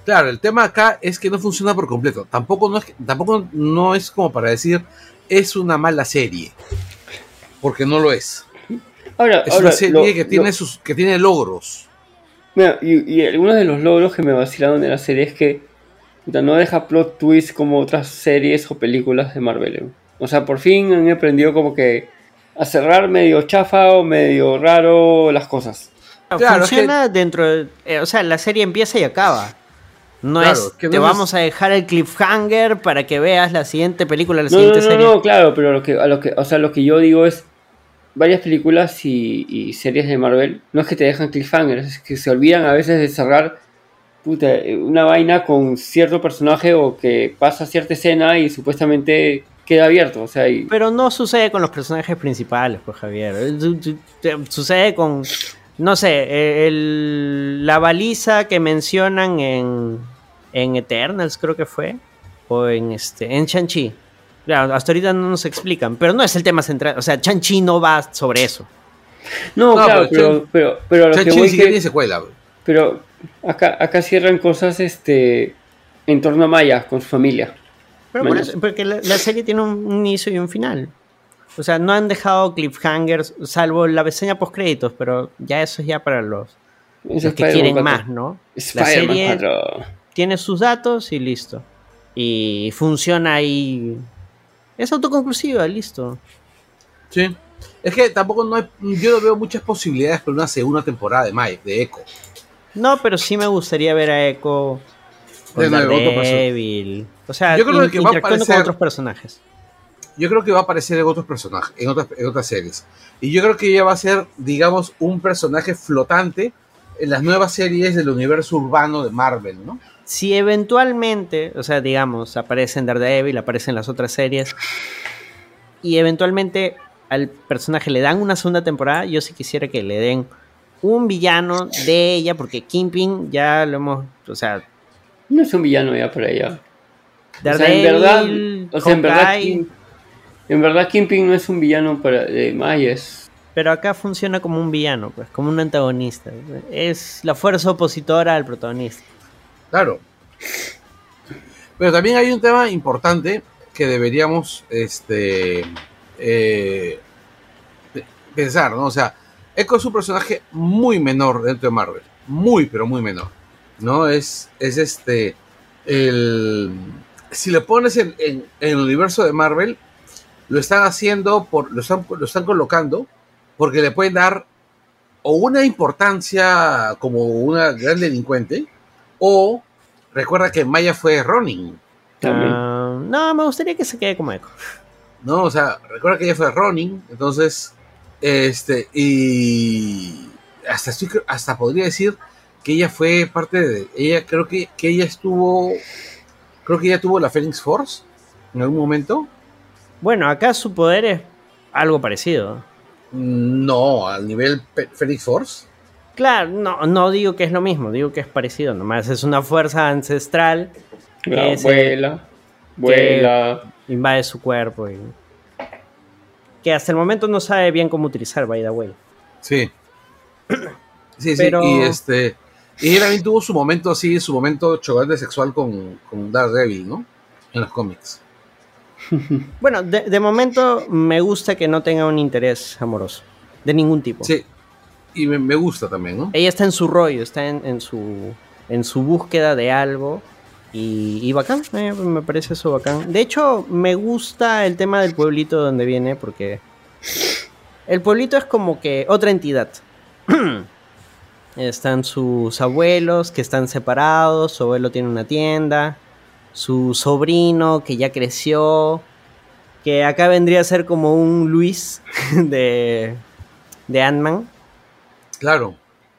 Claro, el tema acá es que no funciona por completo. Tampoco no es, tampoco no es como para decir es una mala serie. Porque no lo es. Ahora, Es ahora, una serie lo- que, tiene lo- sus, que tiene logros. Mira, y, y algunos de los logros que me vacilaron de la serie es que no deja plot twist como otras series o películas de Marvel. O sea, por fin han aprendido como que a cerrar medio chafa o medio raro las cosas. Claro, es funciona dentro de, eh, o sea, la serie empieza y acaba. No Claro, es, que te vamos a dejar el cliffhanger para que veas la siguiente película, la No, siguiente no, no, serie. no, claro, pero lo que, a lo que, o sea, lo que yo digo es varias películas y, y series de Marvel no es que te dejan cliffhangers, es que se olvidan a veces de cerrar puta, una vaina con cierto personaje o que pasa cierta escena y supuestamente queda abierto, o sea, y, Pero no sucede con los personajes principales, pues Javier. Eh, Sucede con, no sé, eh, el- la baliza que mencionan en, en Eternals, creo que fue, o en este, en Shang-Chi. Claro, hasta ahorita no nos explican, pero no es el tema central. O sea, Shang-Chi no va sobre eso. no, No, claro, pero pero, pero, pero, a lo que Chanchi voy ni siquiera que- tiene secuela. pero acá, acá cierran cosas este en torno a Maya con su familia. Pero por eso- porque la, la serie tiene un inicio y un final. O sea, no han dejado cliffhangers, salvo la reseña post créditos, pero ya eso es ya para los, los que quieren 4. más, ¿no? La serie, 4. tiene sus datos y listo. Y funciona ahí. Es autoconclusiva, listo. Sí. Es que tampoco no hay, yo no veo muchas posibilidades para una segunda temporada de Mike, de Echo. No, pero sí me gustaría ver a Echo con De nuevo, otro Daredevil. O sea, Yo creo que va a interactuando con aparecer- otros personajes. Yo creo que va a aparecer en otros personajes, en otras, en otras series. Y yo creo que ella va a ser, digamos, un personaje flotante en las nuevas series del universo urbano de Marvel, ¿no? Si eventualmente, o sea, digamos, aparece en Daredevil, aparece en las otras series, y eventualmente al personaje le dan una segunda temporada, yo sí quisiera que le den un villano de ella, porque Kingpin ya lo hemos, o sea, No es un villano ya por allá. O sea, en Daredevil, verdad, o sea, en verdad, Hawkeye, Kim- en verdad Kingpin no es un villano para de Maya, es pero acá funciona como un villano, pues, como un antagonista. Es la fuerza opositora al protagonista. Claro. Pero también hay un tema importante que deberíamos este, eh, pe- pensar, ¿no? O sea, Echo es un personaje muy menor dentro de Marvel. Muy, pero muy menor. ¿No? Es, es este. El, si le pones en, en- en el universo de Marvel, lo están haciendo, por, lo, están, lo están colocando porque le pueden dar o una importancia como una gran delincuente, o recuerda que Maya fue Ronin, también. Ah, no, me gustaría que se quede como Echo. ¿no? O sea, recuerda que ella fue Ronin, entonces, este, y hasta, estoy, hasta podría decir que ella fue parte de, ella creo que, que ella estuvo, creo que ella tuvo la Phoenix Force en algún momento. Bueno, acá su poder es algo parecido. No, al nivel Phoenix Force. Claro, no, no digo que es lo mismo, digo que es parecido, nomás es una fuerza ancestral Claro, ese- vuela, vuela. invade su cuerpo y que hasta el momento no sabe bien cómo utilizar, by the way. Sí. Sí, Pero- sí. Y este. Y él también tuvo su momento así, su momento chocante sexual con, con Daredevil, ¿no? En los cómics. Bueno, de, de momento me gusta que no tenga un interés amoroso, de ningún tipo. Sí. Y me, me gusta también, ¿no? Ella está en su rollo, está en, en su, en su búsqueda de algo. Y, y bacán, eh, me parece eso bacán. De hecho, me gusta el tema del pueblito donde viene porque el pueblito es como que otra entidad. Están sus abuelos que están separados, su abuelo tiene una tienda, su sobrino que ya creció, que acá vendría a ser como un Luis de, de Ant-Man Claro.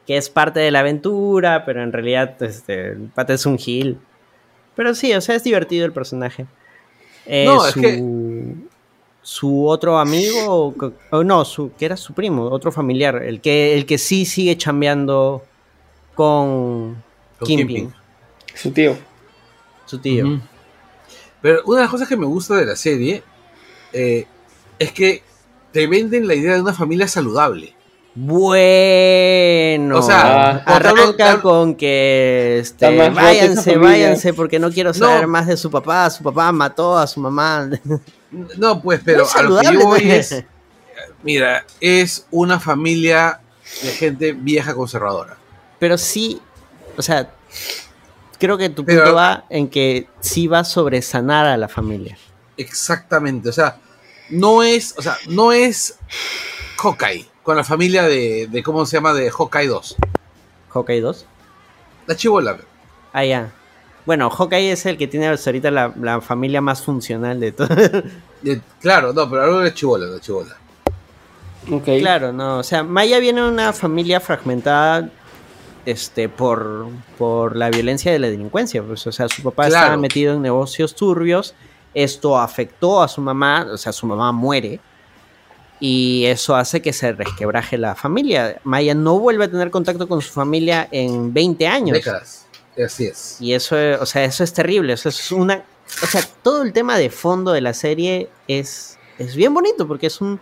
que es parte de la aventura, pero en realidad este, el pata es un gil. Pero sí, o sea, es divertido el personaje. Eh, No, es su, que- su otro amigo, o no, su, que era su primo, otro familiar, el que, el que sí sigue chambeando con, Con Kingpin. Su tío. Su tío. Pero una de las cosas que me gusta de la serie eh, es que te venden la idea de una familia saludable. Bueno, O sea, Ah. arranca con que este, váyanse, váyanse, porque no quiero saber No. más de su papá. Su papá mató a su mamá. No, pues, pero a lo que yo voy ¿no? es. Mira, es una familia de gente vieja conservadora. Pero sí, o sea, creo que tu Pero- punto va en que sí va sobre sanar a la familia. Exactamente. O sea, no es. O sea, no es Hawkeye con la familia de, de ¿cómo se llama? De Hawkeye 2. Hawkeye 2. La chivola. Ah, ya. Bueno, Hawkeye es el que tiene hasta ahorita la, la familia más funcional de todo. Claro, no, pero ahora es chivola, la chivola. Ok. claro, no. O sea, Maya viene de una familia fragmentada este, por, por la violencia de la delincuencia. Pues, o sea, su papá Claro. estaba metido en negocios turbios. Esto afectó a su mamá. O sea, su mamá muere. Y eso hace que se resquebraje la familia. Maya no vuelve a tener contacto con su familia en 20 años. Décadas. Así es. Y eso, o sea, eso es terrible. Eso es una. O sea, todo el tema de fondo de la serie es, es bien bonito porque es un.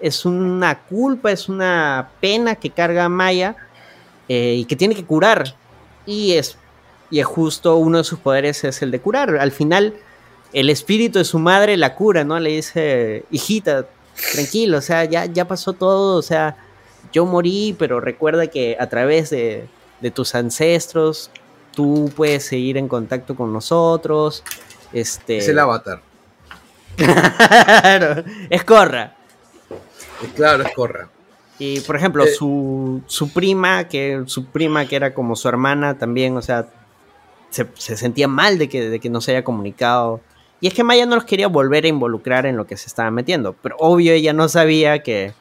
Es una culpa, es una pena que carga Maya eh, y que tiene que curar. Y es, y es justo uno de sus poderes es el de curar. Al final, el espíritu de su madre la cura, ¿no? Le dice, hijita, tranquilo, o sea, ya, ya pasó todo, o sea, yo morí, pero recuerda que a través de, de tus ancestros tú puedes seguir en contacto con nosotros. Este... Es el avatar. claro, es Corra. Claro, es Corra. Y por ejemplo, Eh. su, su prima, que su prima que era como su hermana también, o sea, se, se sentía mal de que, de que no se haya comunicado. Y es que Maya no los quería volver a involucrar en lo que se estaba metiendo. Pero obvio ella no sabía que...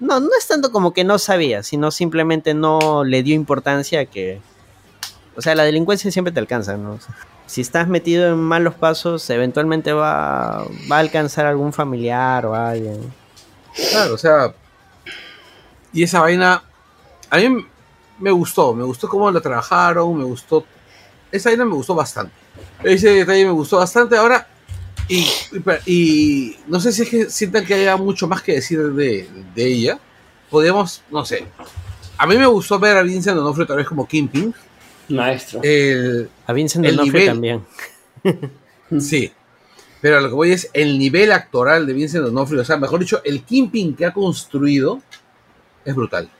No, no es tanto como que no sabía, sino simplemente no le dio importancia a que... O sea, la delincuencia siempre te alcanza, ¿no? O sea, si estás metido en malos pasos, eventualmente va, va a alcanzar algún familiar o alguien. Claro, o sea. Y esa vaina. A mí me gustó. Me gustó cómo la trabajaron. Me gustó. Esa vaina me gustó bastante. Ese detalle me gustó bastante. Ahora. Y, y- y no sé si es que sientan que haya mucho más que decir de, de ella. Podemos, no sé. A mí me gustó ver a Vincent D'Onofrio otra vez como Kingpin. Maestro. El, A Vincent D'Onofrio también. Sí. Pero lo que voy es el nivel actoral de Vincent D'Onofrio. O sea, mejor dicho, el Kingpin que ha construido es brutal.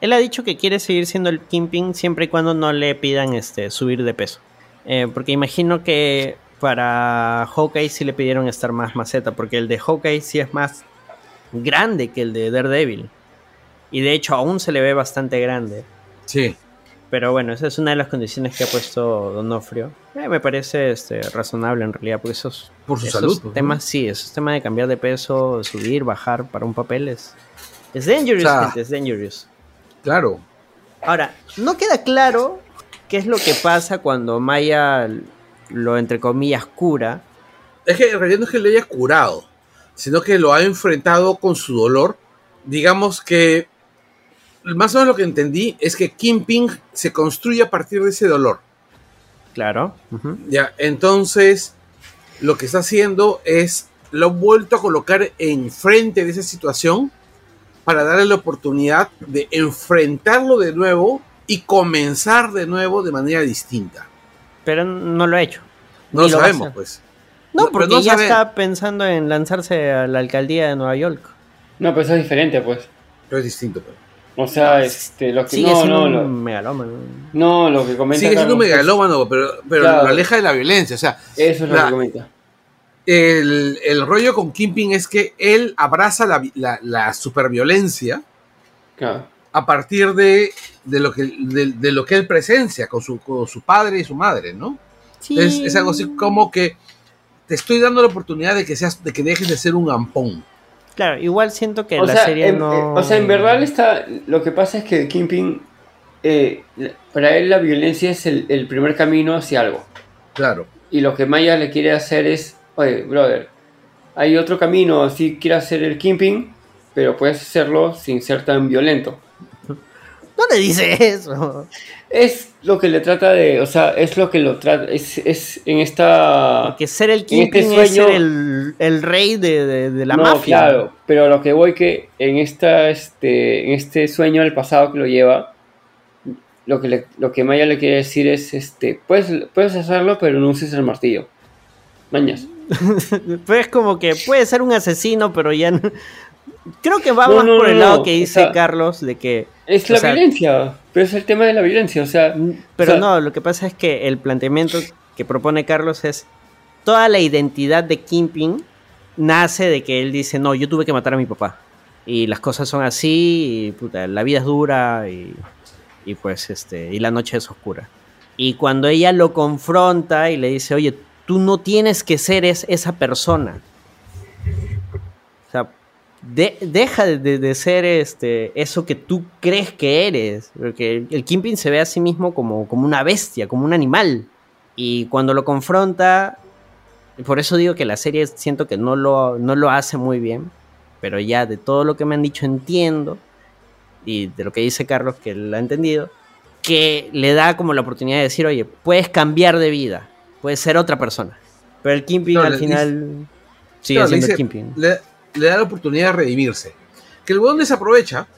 Él ha dicho que quiere seguir siendo el Kingpin siempre y cuando no le pidan este subir de peso. Eh, porque imagino que para Hawkeye sí le pidieron estar más maceta, porque el de Hawkeye sí es más grande que el de Daredevil. Y de hecho aún se le ve bastante grande. Sí. Pero bueno, esa es una de las condiciones que ha puesto Donofrio. Eh, me parece este, razonable en realidad, porque esos, Por su esos salud. pues, ¿no? temas, sí, esos temas de cambiar de peso, subir, bajar para un papel es, es dangerous, O sea, gente, es dangerous. Claro. Ahora, no queda claro qué es lo que pasa cuando Maya lo entre comillas cura. Es que en realidad no es que lo haya curado, sino que lo ha enfrentado con su dolor. Digamos que más o menos lo que entendí es que Kingpin se construye a partir de ese dolor. Claro. Ya, entonces lo que está haciendo es lo ha vuelto a colocar enfrente de esa situación para darle la oportunidad de enfrentarlo de nuevo y comenzar de nuevo de manera distinta. Pero no lo ha hecho. No lo sabemos, pues. No, No, pero porque no ya sabe- está pensando en lanzarse a la alcaldía de Nueva York. No, pero eso es diferente, pues. Pero es distinto. pues. O sea, este, lo que Sigue no, siendo no, un lo, megalómano. no, lo que comenta Sigue siendo un Carlos, megalómano, pero, pero Claro. lo aleja de la violencia. O sea, Eso es lo La- que comenta. El, el rollo con Kingpin es que él abraza la, la, la superviolencia Claro. a partir de, de, lo que, de, de lo que él presencia con su, con su padre y su madre, ¿no? Sí. Es, es algo así como que te estoy dando la oportunidad de que seas, de que dejes de ser un ampón. Claro, igual siento que O la sea, serie en, no. eh, o sea, en verdad está, lo que pasa es que Kingpin, eh, para él la violencia es el, el primer camino hacia algo. Claro. Y lo que Maya le quiere hacer es, oye, brother, hay otro camino, si quieres hacer el Kingpin, pero puedes hacerlo sin ser tan violento. No le dice eso. Es lo que le trata de, o sea, es lo que lo trata, es, es en esta... Porque ser el este Kingpin es ser el, el rey de, de- de la no, mafia. claro, pero lo que voy que en esta, este, en este sueño del pasado que lo lleva, lo que, le- lo que Maya le quiere decir es, este, puedes, puedes hacerlo, pero no uses el martillo. Mañas. Pues es como que puede ser un asesino, pero ya no. Creo que va No, más no, por el lado que o dice sea, Carlos de que. Es la sea- violencia, pero es el tema de la violencia, o sea... Pero o sea, no, lo que pasa es que el planteamiento que propone Carlos es. Toda la identidad de Kingpin nace de que él dice: No, yo tuve que matar a mi papá. Y las cosas son así, y puta, la vida es dura, y, y pues este. Y la noche es oscura. Y cuando ella lo confronta y le dice: Oye, tú no tienes que ser es- esa persona. O sea, de- deja de, ser este, eso que tú crees que eres. Porque el, el Kingpin se ve a sí mismo como, como una bestia, como un animal. Y cuando lo confronta, por eso digo que la serie siento que no lo, no lo hace muy bien. Pero ya de todo lo que me han dicho entiendo. Y de lo que dice Carlos, que lo ha entendido. Que le da como la oportunidad de decir, oye, puedes cambiar de vida. Puedes ser otra persona. Pero el Kingpin al le final sigue le, siendo el dice- Kingpin. le- le da la oportunidad de redimirse. Que el huevón desaprovecha,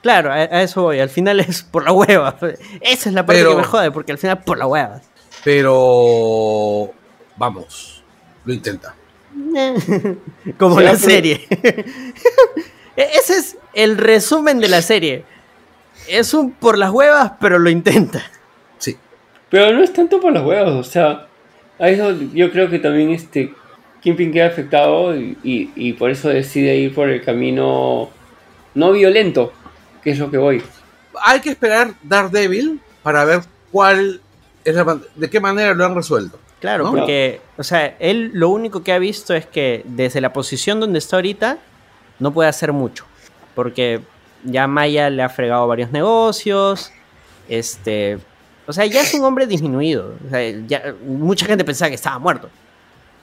Claro, a, a eso voy. Al final es por la hueva. Esa es la parte Pero- que me jode, porque al final por la hueva. pero vamos, lo intenta. Como Sí, la pero- serie. E- Ese es el resumen de la serie. Es un por las huevas, pero lo intenta. Sí. Pero no es tanto por los huevos, o sea, a eso yo creo que también este Kingpin queda afectado y, y- y por eso decide ir por el camino no violento, que es lo que voy. Hay que esperar Daredevil para ver cuál es la de qué manera lo han resuelto. Claro, ¿No? porque, o sea, él lo único que ha visto es que desde la posición donde está ahorita no puede hacer mucho. Porque ya Maya le ha fregado varios negocios. Este. O sea, ya es un hombre disminuido. O sea, ya, mucha gente pensaba que estaba muerto.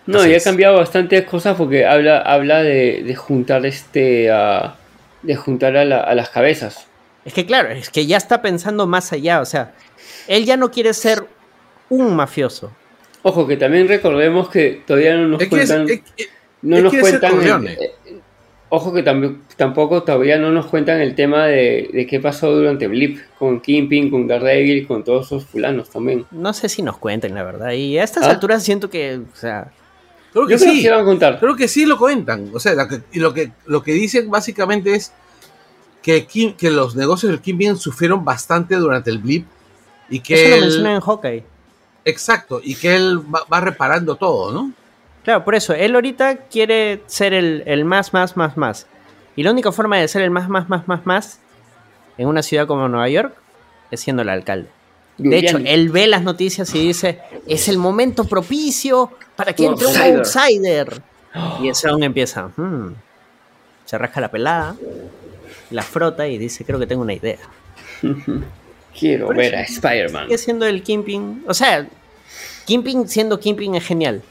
No, Así y ha cambiado bastantes cosas porque habla, habla de, de juntar este a, de juntar a, la- a las cabezas. Es que, claro, es que ya está pensando más allá. O sea, él ya no quiere ser un mafioso. Ojo, que también recordemos que todavía no nos Es que es- cuentan. es- es- no nos cuentan. Ojo que tam- tampoco todavía no nos cuentan el tema de, de qué pasó durante Blip con Kingpin, con Daredevil, con todos esos fulanos también. No sé si nos cuenten, la verdad. Y a estas ¿Ah? alturas siento que, o sea, creo que Yo creo que sí. se van a contar. Creo que sí lo cuentan. O sea, la que- y lo que, lo que dicen básicamente es que, Kim- que los negocios del Kingpin sufrieron bastante durante el blip y que eso lo él, mencionan en Hawkeye. exacto y que él va, va reparando todo, ¿no? Claro, por eso, él ahorita quiere ser el, el más, más, más, más. Y la única forma de ser el más, más, más, más, más en una ciudad como Nueva York es siendo el alcalde. De hecho, él ve las noticias y dice, es el momento propicio para que entre un outsider". Y ese aún empieza, "Hmm". se rasca la pelada, la frota y dice, creo que tengo una idea. Quiero ver a Spider-Man. Sigue siendo el Kingpin. O sea, Kingpin siendo Kingpin es genial.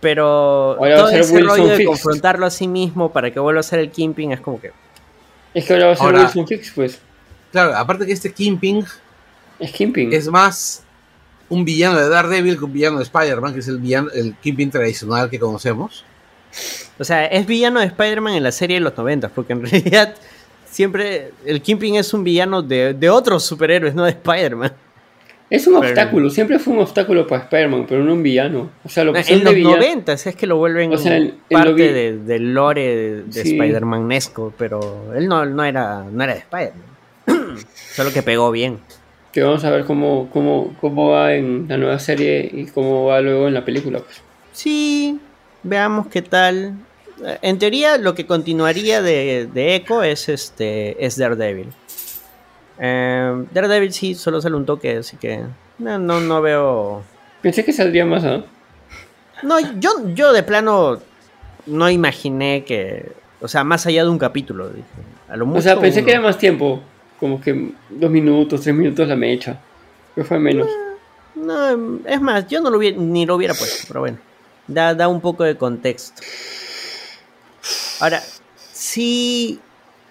Pero Ahora todo ese Wilson rollo de confrontarlo a sí mismo para que vuelva a ser el Kingpin es como que. Es que ahora va a ser Ahora- Wilson Fix, pues. Claro, aparte que este Kingpin Es Kingpin. es más un villano de Daredevil que un villano de Spider-Man, que es el villano, el Kingpin tradicional que conocemos. O sea, es villano de Spider-Man en la serie de los 90, porque en realidad siempre el Kingpin es un villano de, de otros superhéroes, no de Spider-Man. Es un Pero- obstáculo, siempre fue un obstáculo para Spider-Man, pero no un villano. O sea, lo que En de los villano. 90 es que lo vuelven O sea, en- en parte vi- de- del lore de, de Sí. Spider-Man-esco, pero él no, no, era, no era de Spider-Man. Solo que pegó bien. Que vamos a ver cómo, cómo, cómo va en la nueva serie y cómo va luego en la película. Pues. Sí, veamos qué tal. Eh, En teoría, lo que continuaría de, de Echo es este es Daredevil. Eh, Daredevil sí, solo sale un toque, así que no, no, no veo. Pensé que saldría más, ¿ah? No, yo, yo de plano no imaginé que. O sea, más allá de un capítulo. dije. A lo O sea, mucho pensé uno. que era más tiempo. Como que dos minutos, tres minutos la mecha. Que fue menos. No, es más, yo no lo hubiera, ni lo hubiera puesto, pero bueno. Da, da un poco de contexto. Ahora, sí.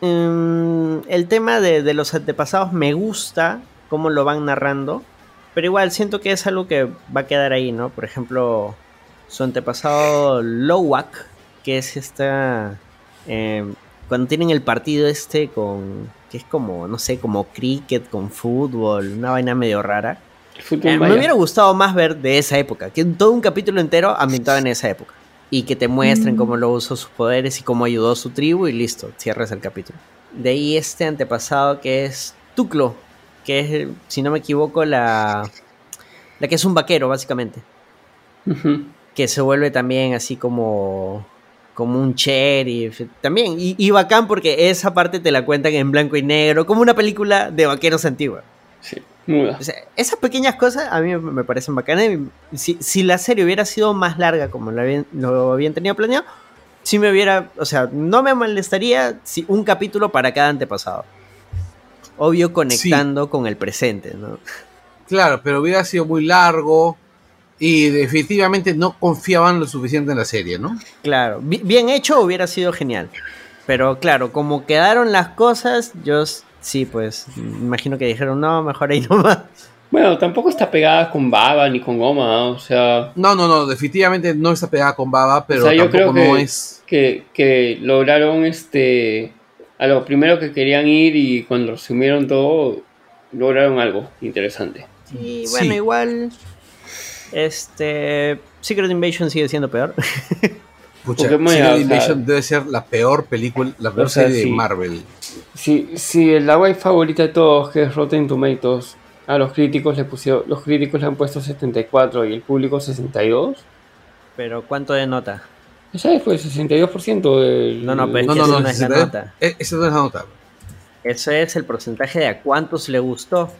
Mm, el tema de, de los antepasados me gusta cómo lo van narrando. Pero igual siento que es algo que va a quedar ahí, ¿no? Por ejemplo, su antepasado Lowak, que es esta. eh, cuando tienen el partido este con. que es como, no sé, como cricket con fútbol, una vaina medio rara. Eh, me hubiera gustado más ver de esa época, que todo un capítulo entero ambientado en esa época. Y que te muestren cómo lo usó sus poderes y cómo ayudó a su tribu y listo, cierras el capítulo. De ahí este antepasado que es Tuclo, que es, si no me equivoco, la, la que es un vaquero, básicamente. Que se vuelve también así como, como un sheriff. También, y, y bacán porque esa parte te la cuentan en blanco y negro, como una película de vaqueros antigua. Sí, muda. O sea, esas pequeñas cosas a mí me parecen bacanas. Si, si la serie hubiera sido más larga como lo habían, lo habían tenido planeado, sí me hubiera, o sea, no me molestaría si un capítulo para cada antepasado. Obvio conectando con el presente, ¿no? Claro, pero hubiera sido muy largo y definitivamente no confiaban lo suficiente en la serie, ¿no? Claro, bi- bien hecho hubiera sido genial. Pero claro, como quedaron las cosas, yo sí, pues, me imagino que dijeron, no, mejor ahí nomás. Bueno, tampoco está pegada con baba ni con goma, o sea, No, no, no, definitivamente no está pegada con Baba, pero O sea, yo tampoco creo que- no es. que, que lograron este a lo primero que querían ir y cuando resumieron todo lograron algo interesante. Y Sí. bueno, igual, este, Secret Invasion sigue siendo peor. Pucha, Pokémon, Secret o sea- Invasion debe ser la peor película, la peor O sea, serie sí. de Marvel. Si, si la web favorita de todos, que es Rotten Tomatoes, A los críticos le pusieron, los críticos le han puesto 74 y el público 62. Pero ¿cuánto de nota? Esa fue el 62% del... No, no, pero No, no, esa no, no es la nota. eh, Esa no es la nota. Eso es el porcentaje de a cuántos le gustó.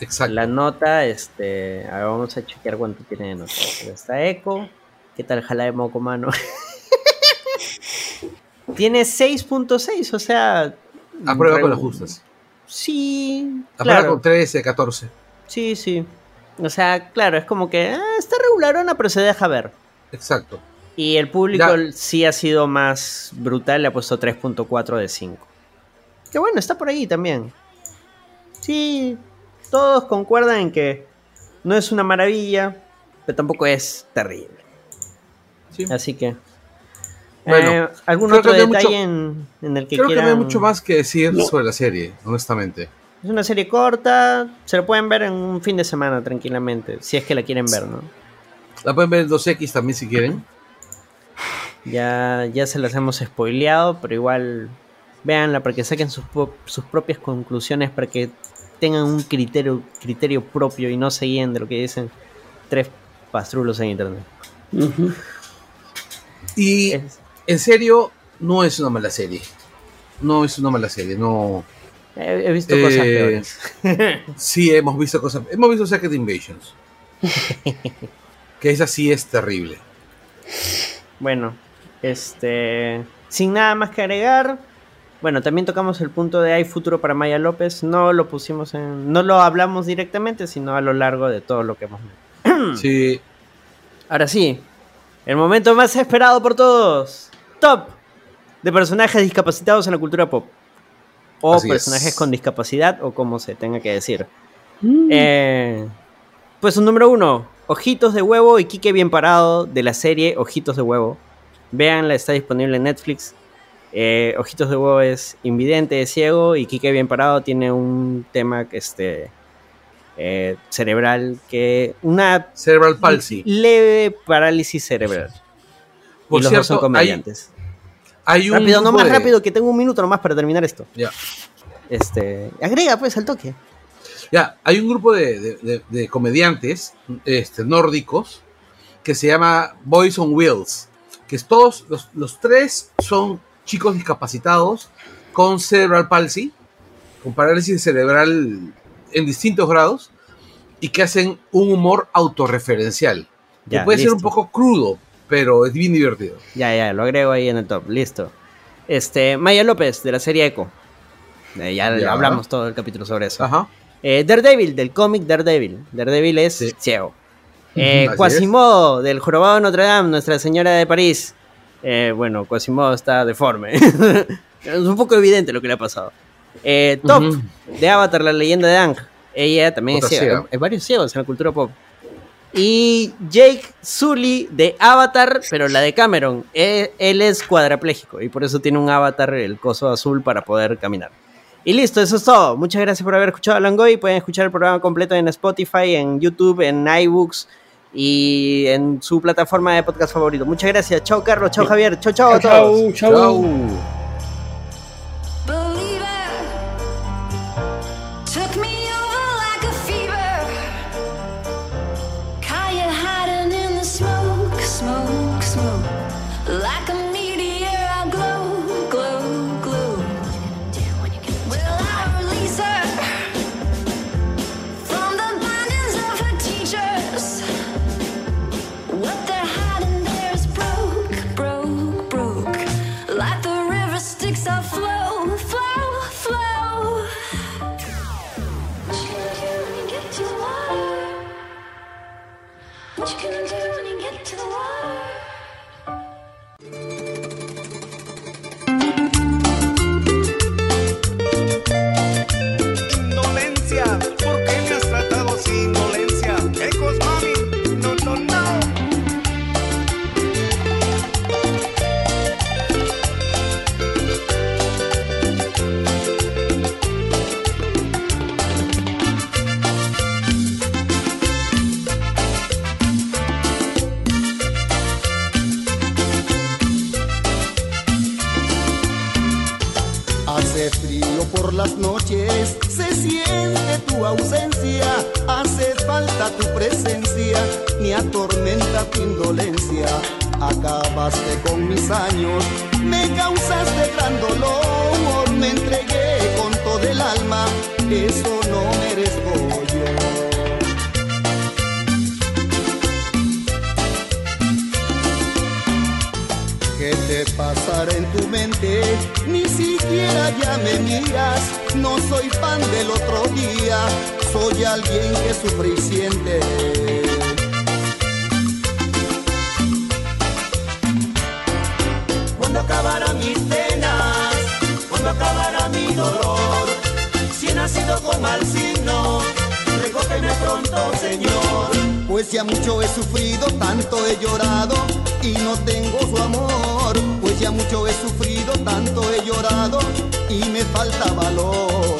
Exacto. La nota, este. A ver, vamos a chequear cuánto tiene de nota. Pero Está Echo. ¿Qué tal jala de moco, mano? tiene 6.6, o sea. A prueba re- con las justas. Sí, A prueba claro. con 13, 14. Sí, sí. O sea, claro, es como que ah, está regularona, pero se deja ver. Exacto. Y el público sí ha sido más brutal, le ha puesto 3.4 de 5. Que bueno, está por ahí también. Sí, todos concuerdan en que no es una maravilla, pero tampoco es terrible. Sí. Así que... Bueno, eh, ¿Algún otro detalle mucho- en, en el que Creo que no hay quieran- mucho más que decir No. sobre la serie, honestamente. Es una serie corta, se lo pueden ver en un fin de semana tranquilamente, si es que la quieren ver, ¿no? La pueden ver en 2X también si quieren. Ya, ya se las hemos spoileado, pero igual véanla para que saquen sus, sus propias conclusiones, para que tengan un criterio, criterio propio y no se guíen de lo que dicen tres pastrulos en internet. Ujú. Y Es- en serio, no es una mala serie. No es una mala serie, no. he, he visto cosas Eh, peores. Sí, hemos visto cosas. Hemos visto Secret Invasions. que esa sí es terrible. Bueno, este. Sin nada más que agregar. Bueno, también tocamos el punto de hay futuro para Maya López. No lo pusimos en. No lo hablamos directamente, sino a lo largo de todo lo que hemos visto. Sí, Ahora sí, el momento más esperado por todos. Top de personajes discapacitados en la cultura pop. O Así es. personajes con discapacidad, o como se tenga que decir. Mm. Eh, pues un número uno, Ojitos de Huevo y Quique Bien Parado de la serie Ojitos de Huevo. Véanla, está disponible en Netflix. Eh, Ojitos de Huevo es invidente, es ciego y Quique Bien Parado tiene un tema que este, eh, cerebral que... Una Cerebral Palsy. leve parálisis cerebral. Por y los dos son cierto, hay, comediantes. hay un. Rápido, no más de- rápido, que tengo un minuto nomás para terminar esto. Ya. Este, agrega pues al toque. Ya, hay un grupo de, de- comediantes este, nórdicos que se llama Boys on Wheels. Que todos, los, los tres son chicos discapacitados con cerebral palsy, con parálisis cerebral en distintos grados, y que hacen un humor autorreferencial. Que puede ser un poco crudo, pero es bien divertido. Ya, ya, lo agrego ahí en el top, listo. Este, Maya López, de la serie Echo. Eh, ya, Ya. hablamos todo el capítulo sobre eso. Ajá. Eh, Daredevil, del cómic Daredevil. Daredevil es Sí. ciego. Eh, Quasimodo, del Jorobado de Notre Dame, Nuestra Señora de París. Eh, bueno, Quasimodo está deforme. es un poco evidente lo que le ha pasado. Eh, Top, de Avatar, la leyenda de Ang. Ella también es Otra ciega. ciega. Hay varios ciegos en la cultura pop. Y Jake Sully de Avatar, pero la de Cameron. Eh, Él es cuadrapléjico y por eso tiene un avatar, el coso azul, para poder caminar. Y listo, eso es todo. Muchas gracias por haber escuchado a Langoy. Pueden escuchar el programa completo en Spotify, en YouTube, en iBooks y en su plataforma de podcast favorito. Muchas gracias. Chao, Carlos. Chao, Javier. Chao, chao a todos. Chau, chau. las noches. Se siente tu ausencia, hace falta tu presencia, me atormenta tu indolencia. Acabaste con mis años, me causaste gran dolor, me entregué con todo el alma, eso no merezco. Yo. ¿Qué te pasará en tu mente? Ni siquiera ya me miras. No soy pan del otro día, soy alguien que sufre y siente. Cuando acabará mis penas, cuando acabará mi dolor, si he nacido con mal signo, recógeme pronto, Señor. Pues ya mucho he sufrido, tanto he llorado y no tengo su amor. Ya mucho he sufrido, tanto he llorado y me falta valor.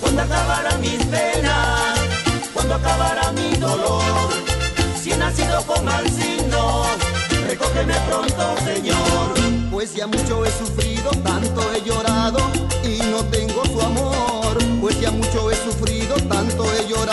Cuando acabará mis penas, cuando acabará mi dolor, si he nacido con mal signo, recógeme pronto, Señor. Pues ya mucho he sufrido, tanto he llorado y no tengo su amor. Pues ya mucho he sufrido, tanto he llorado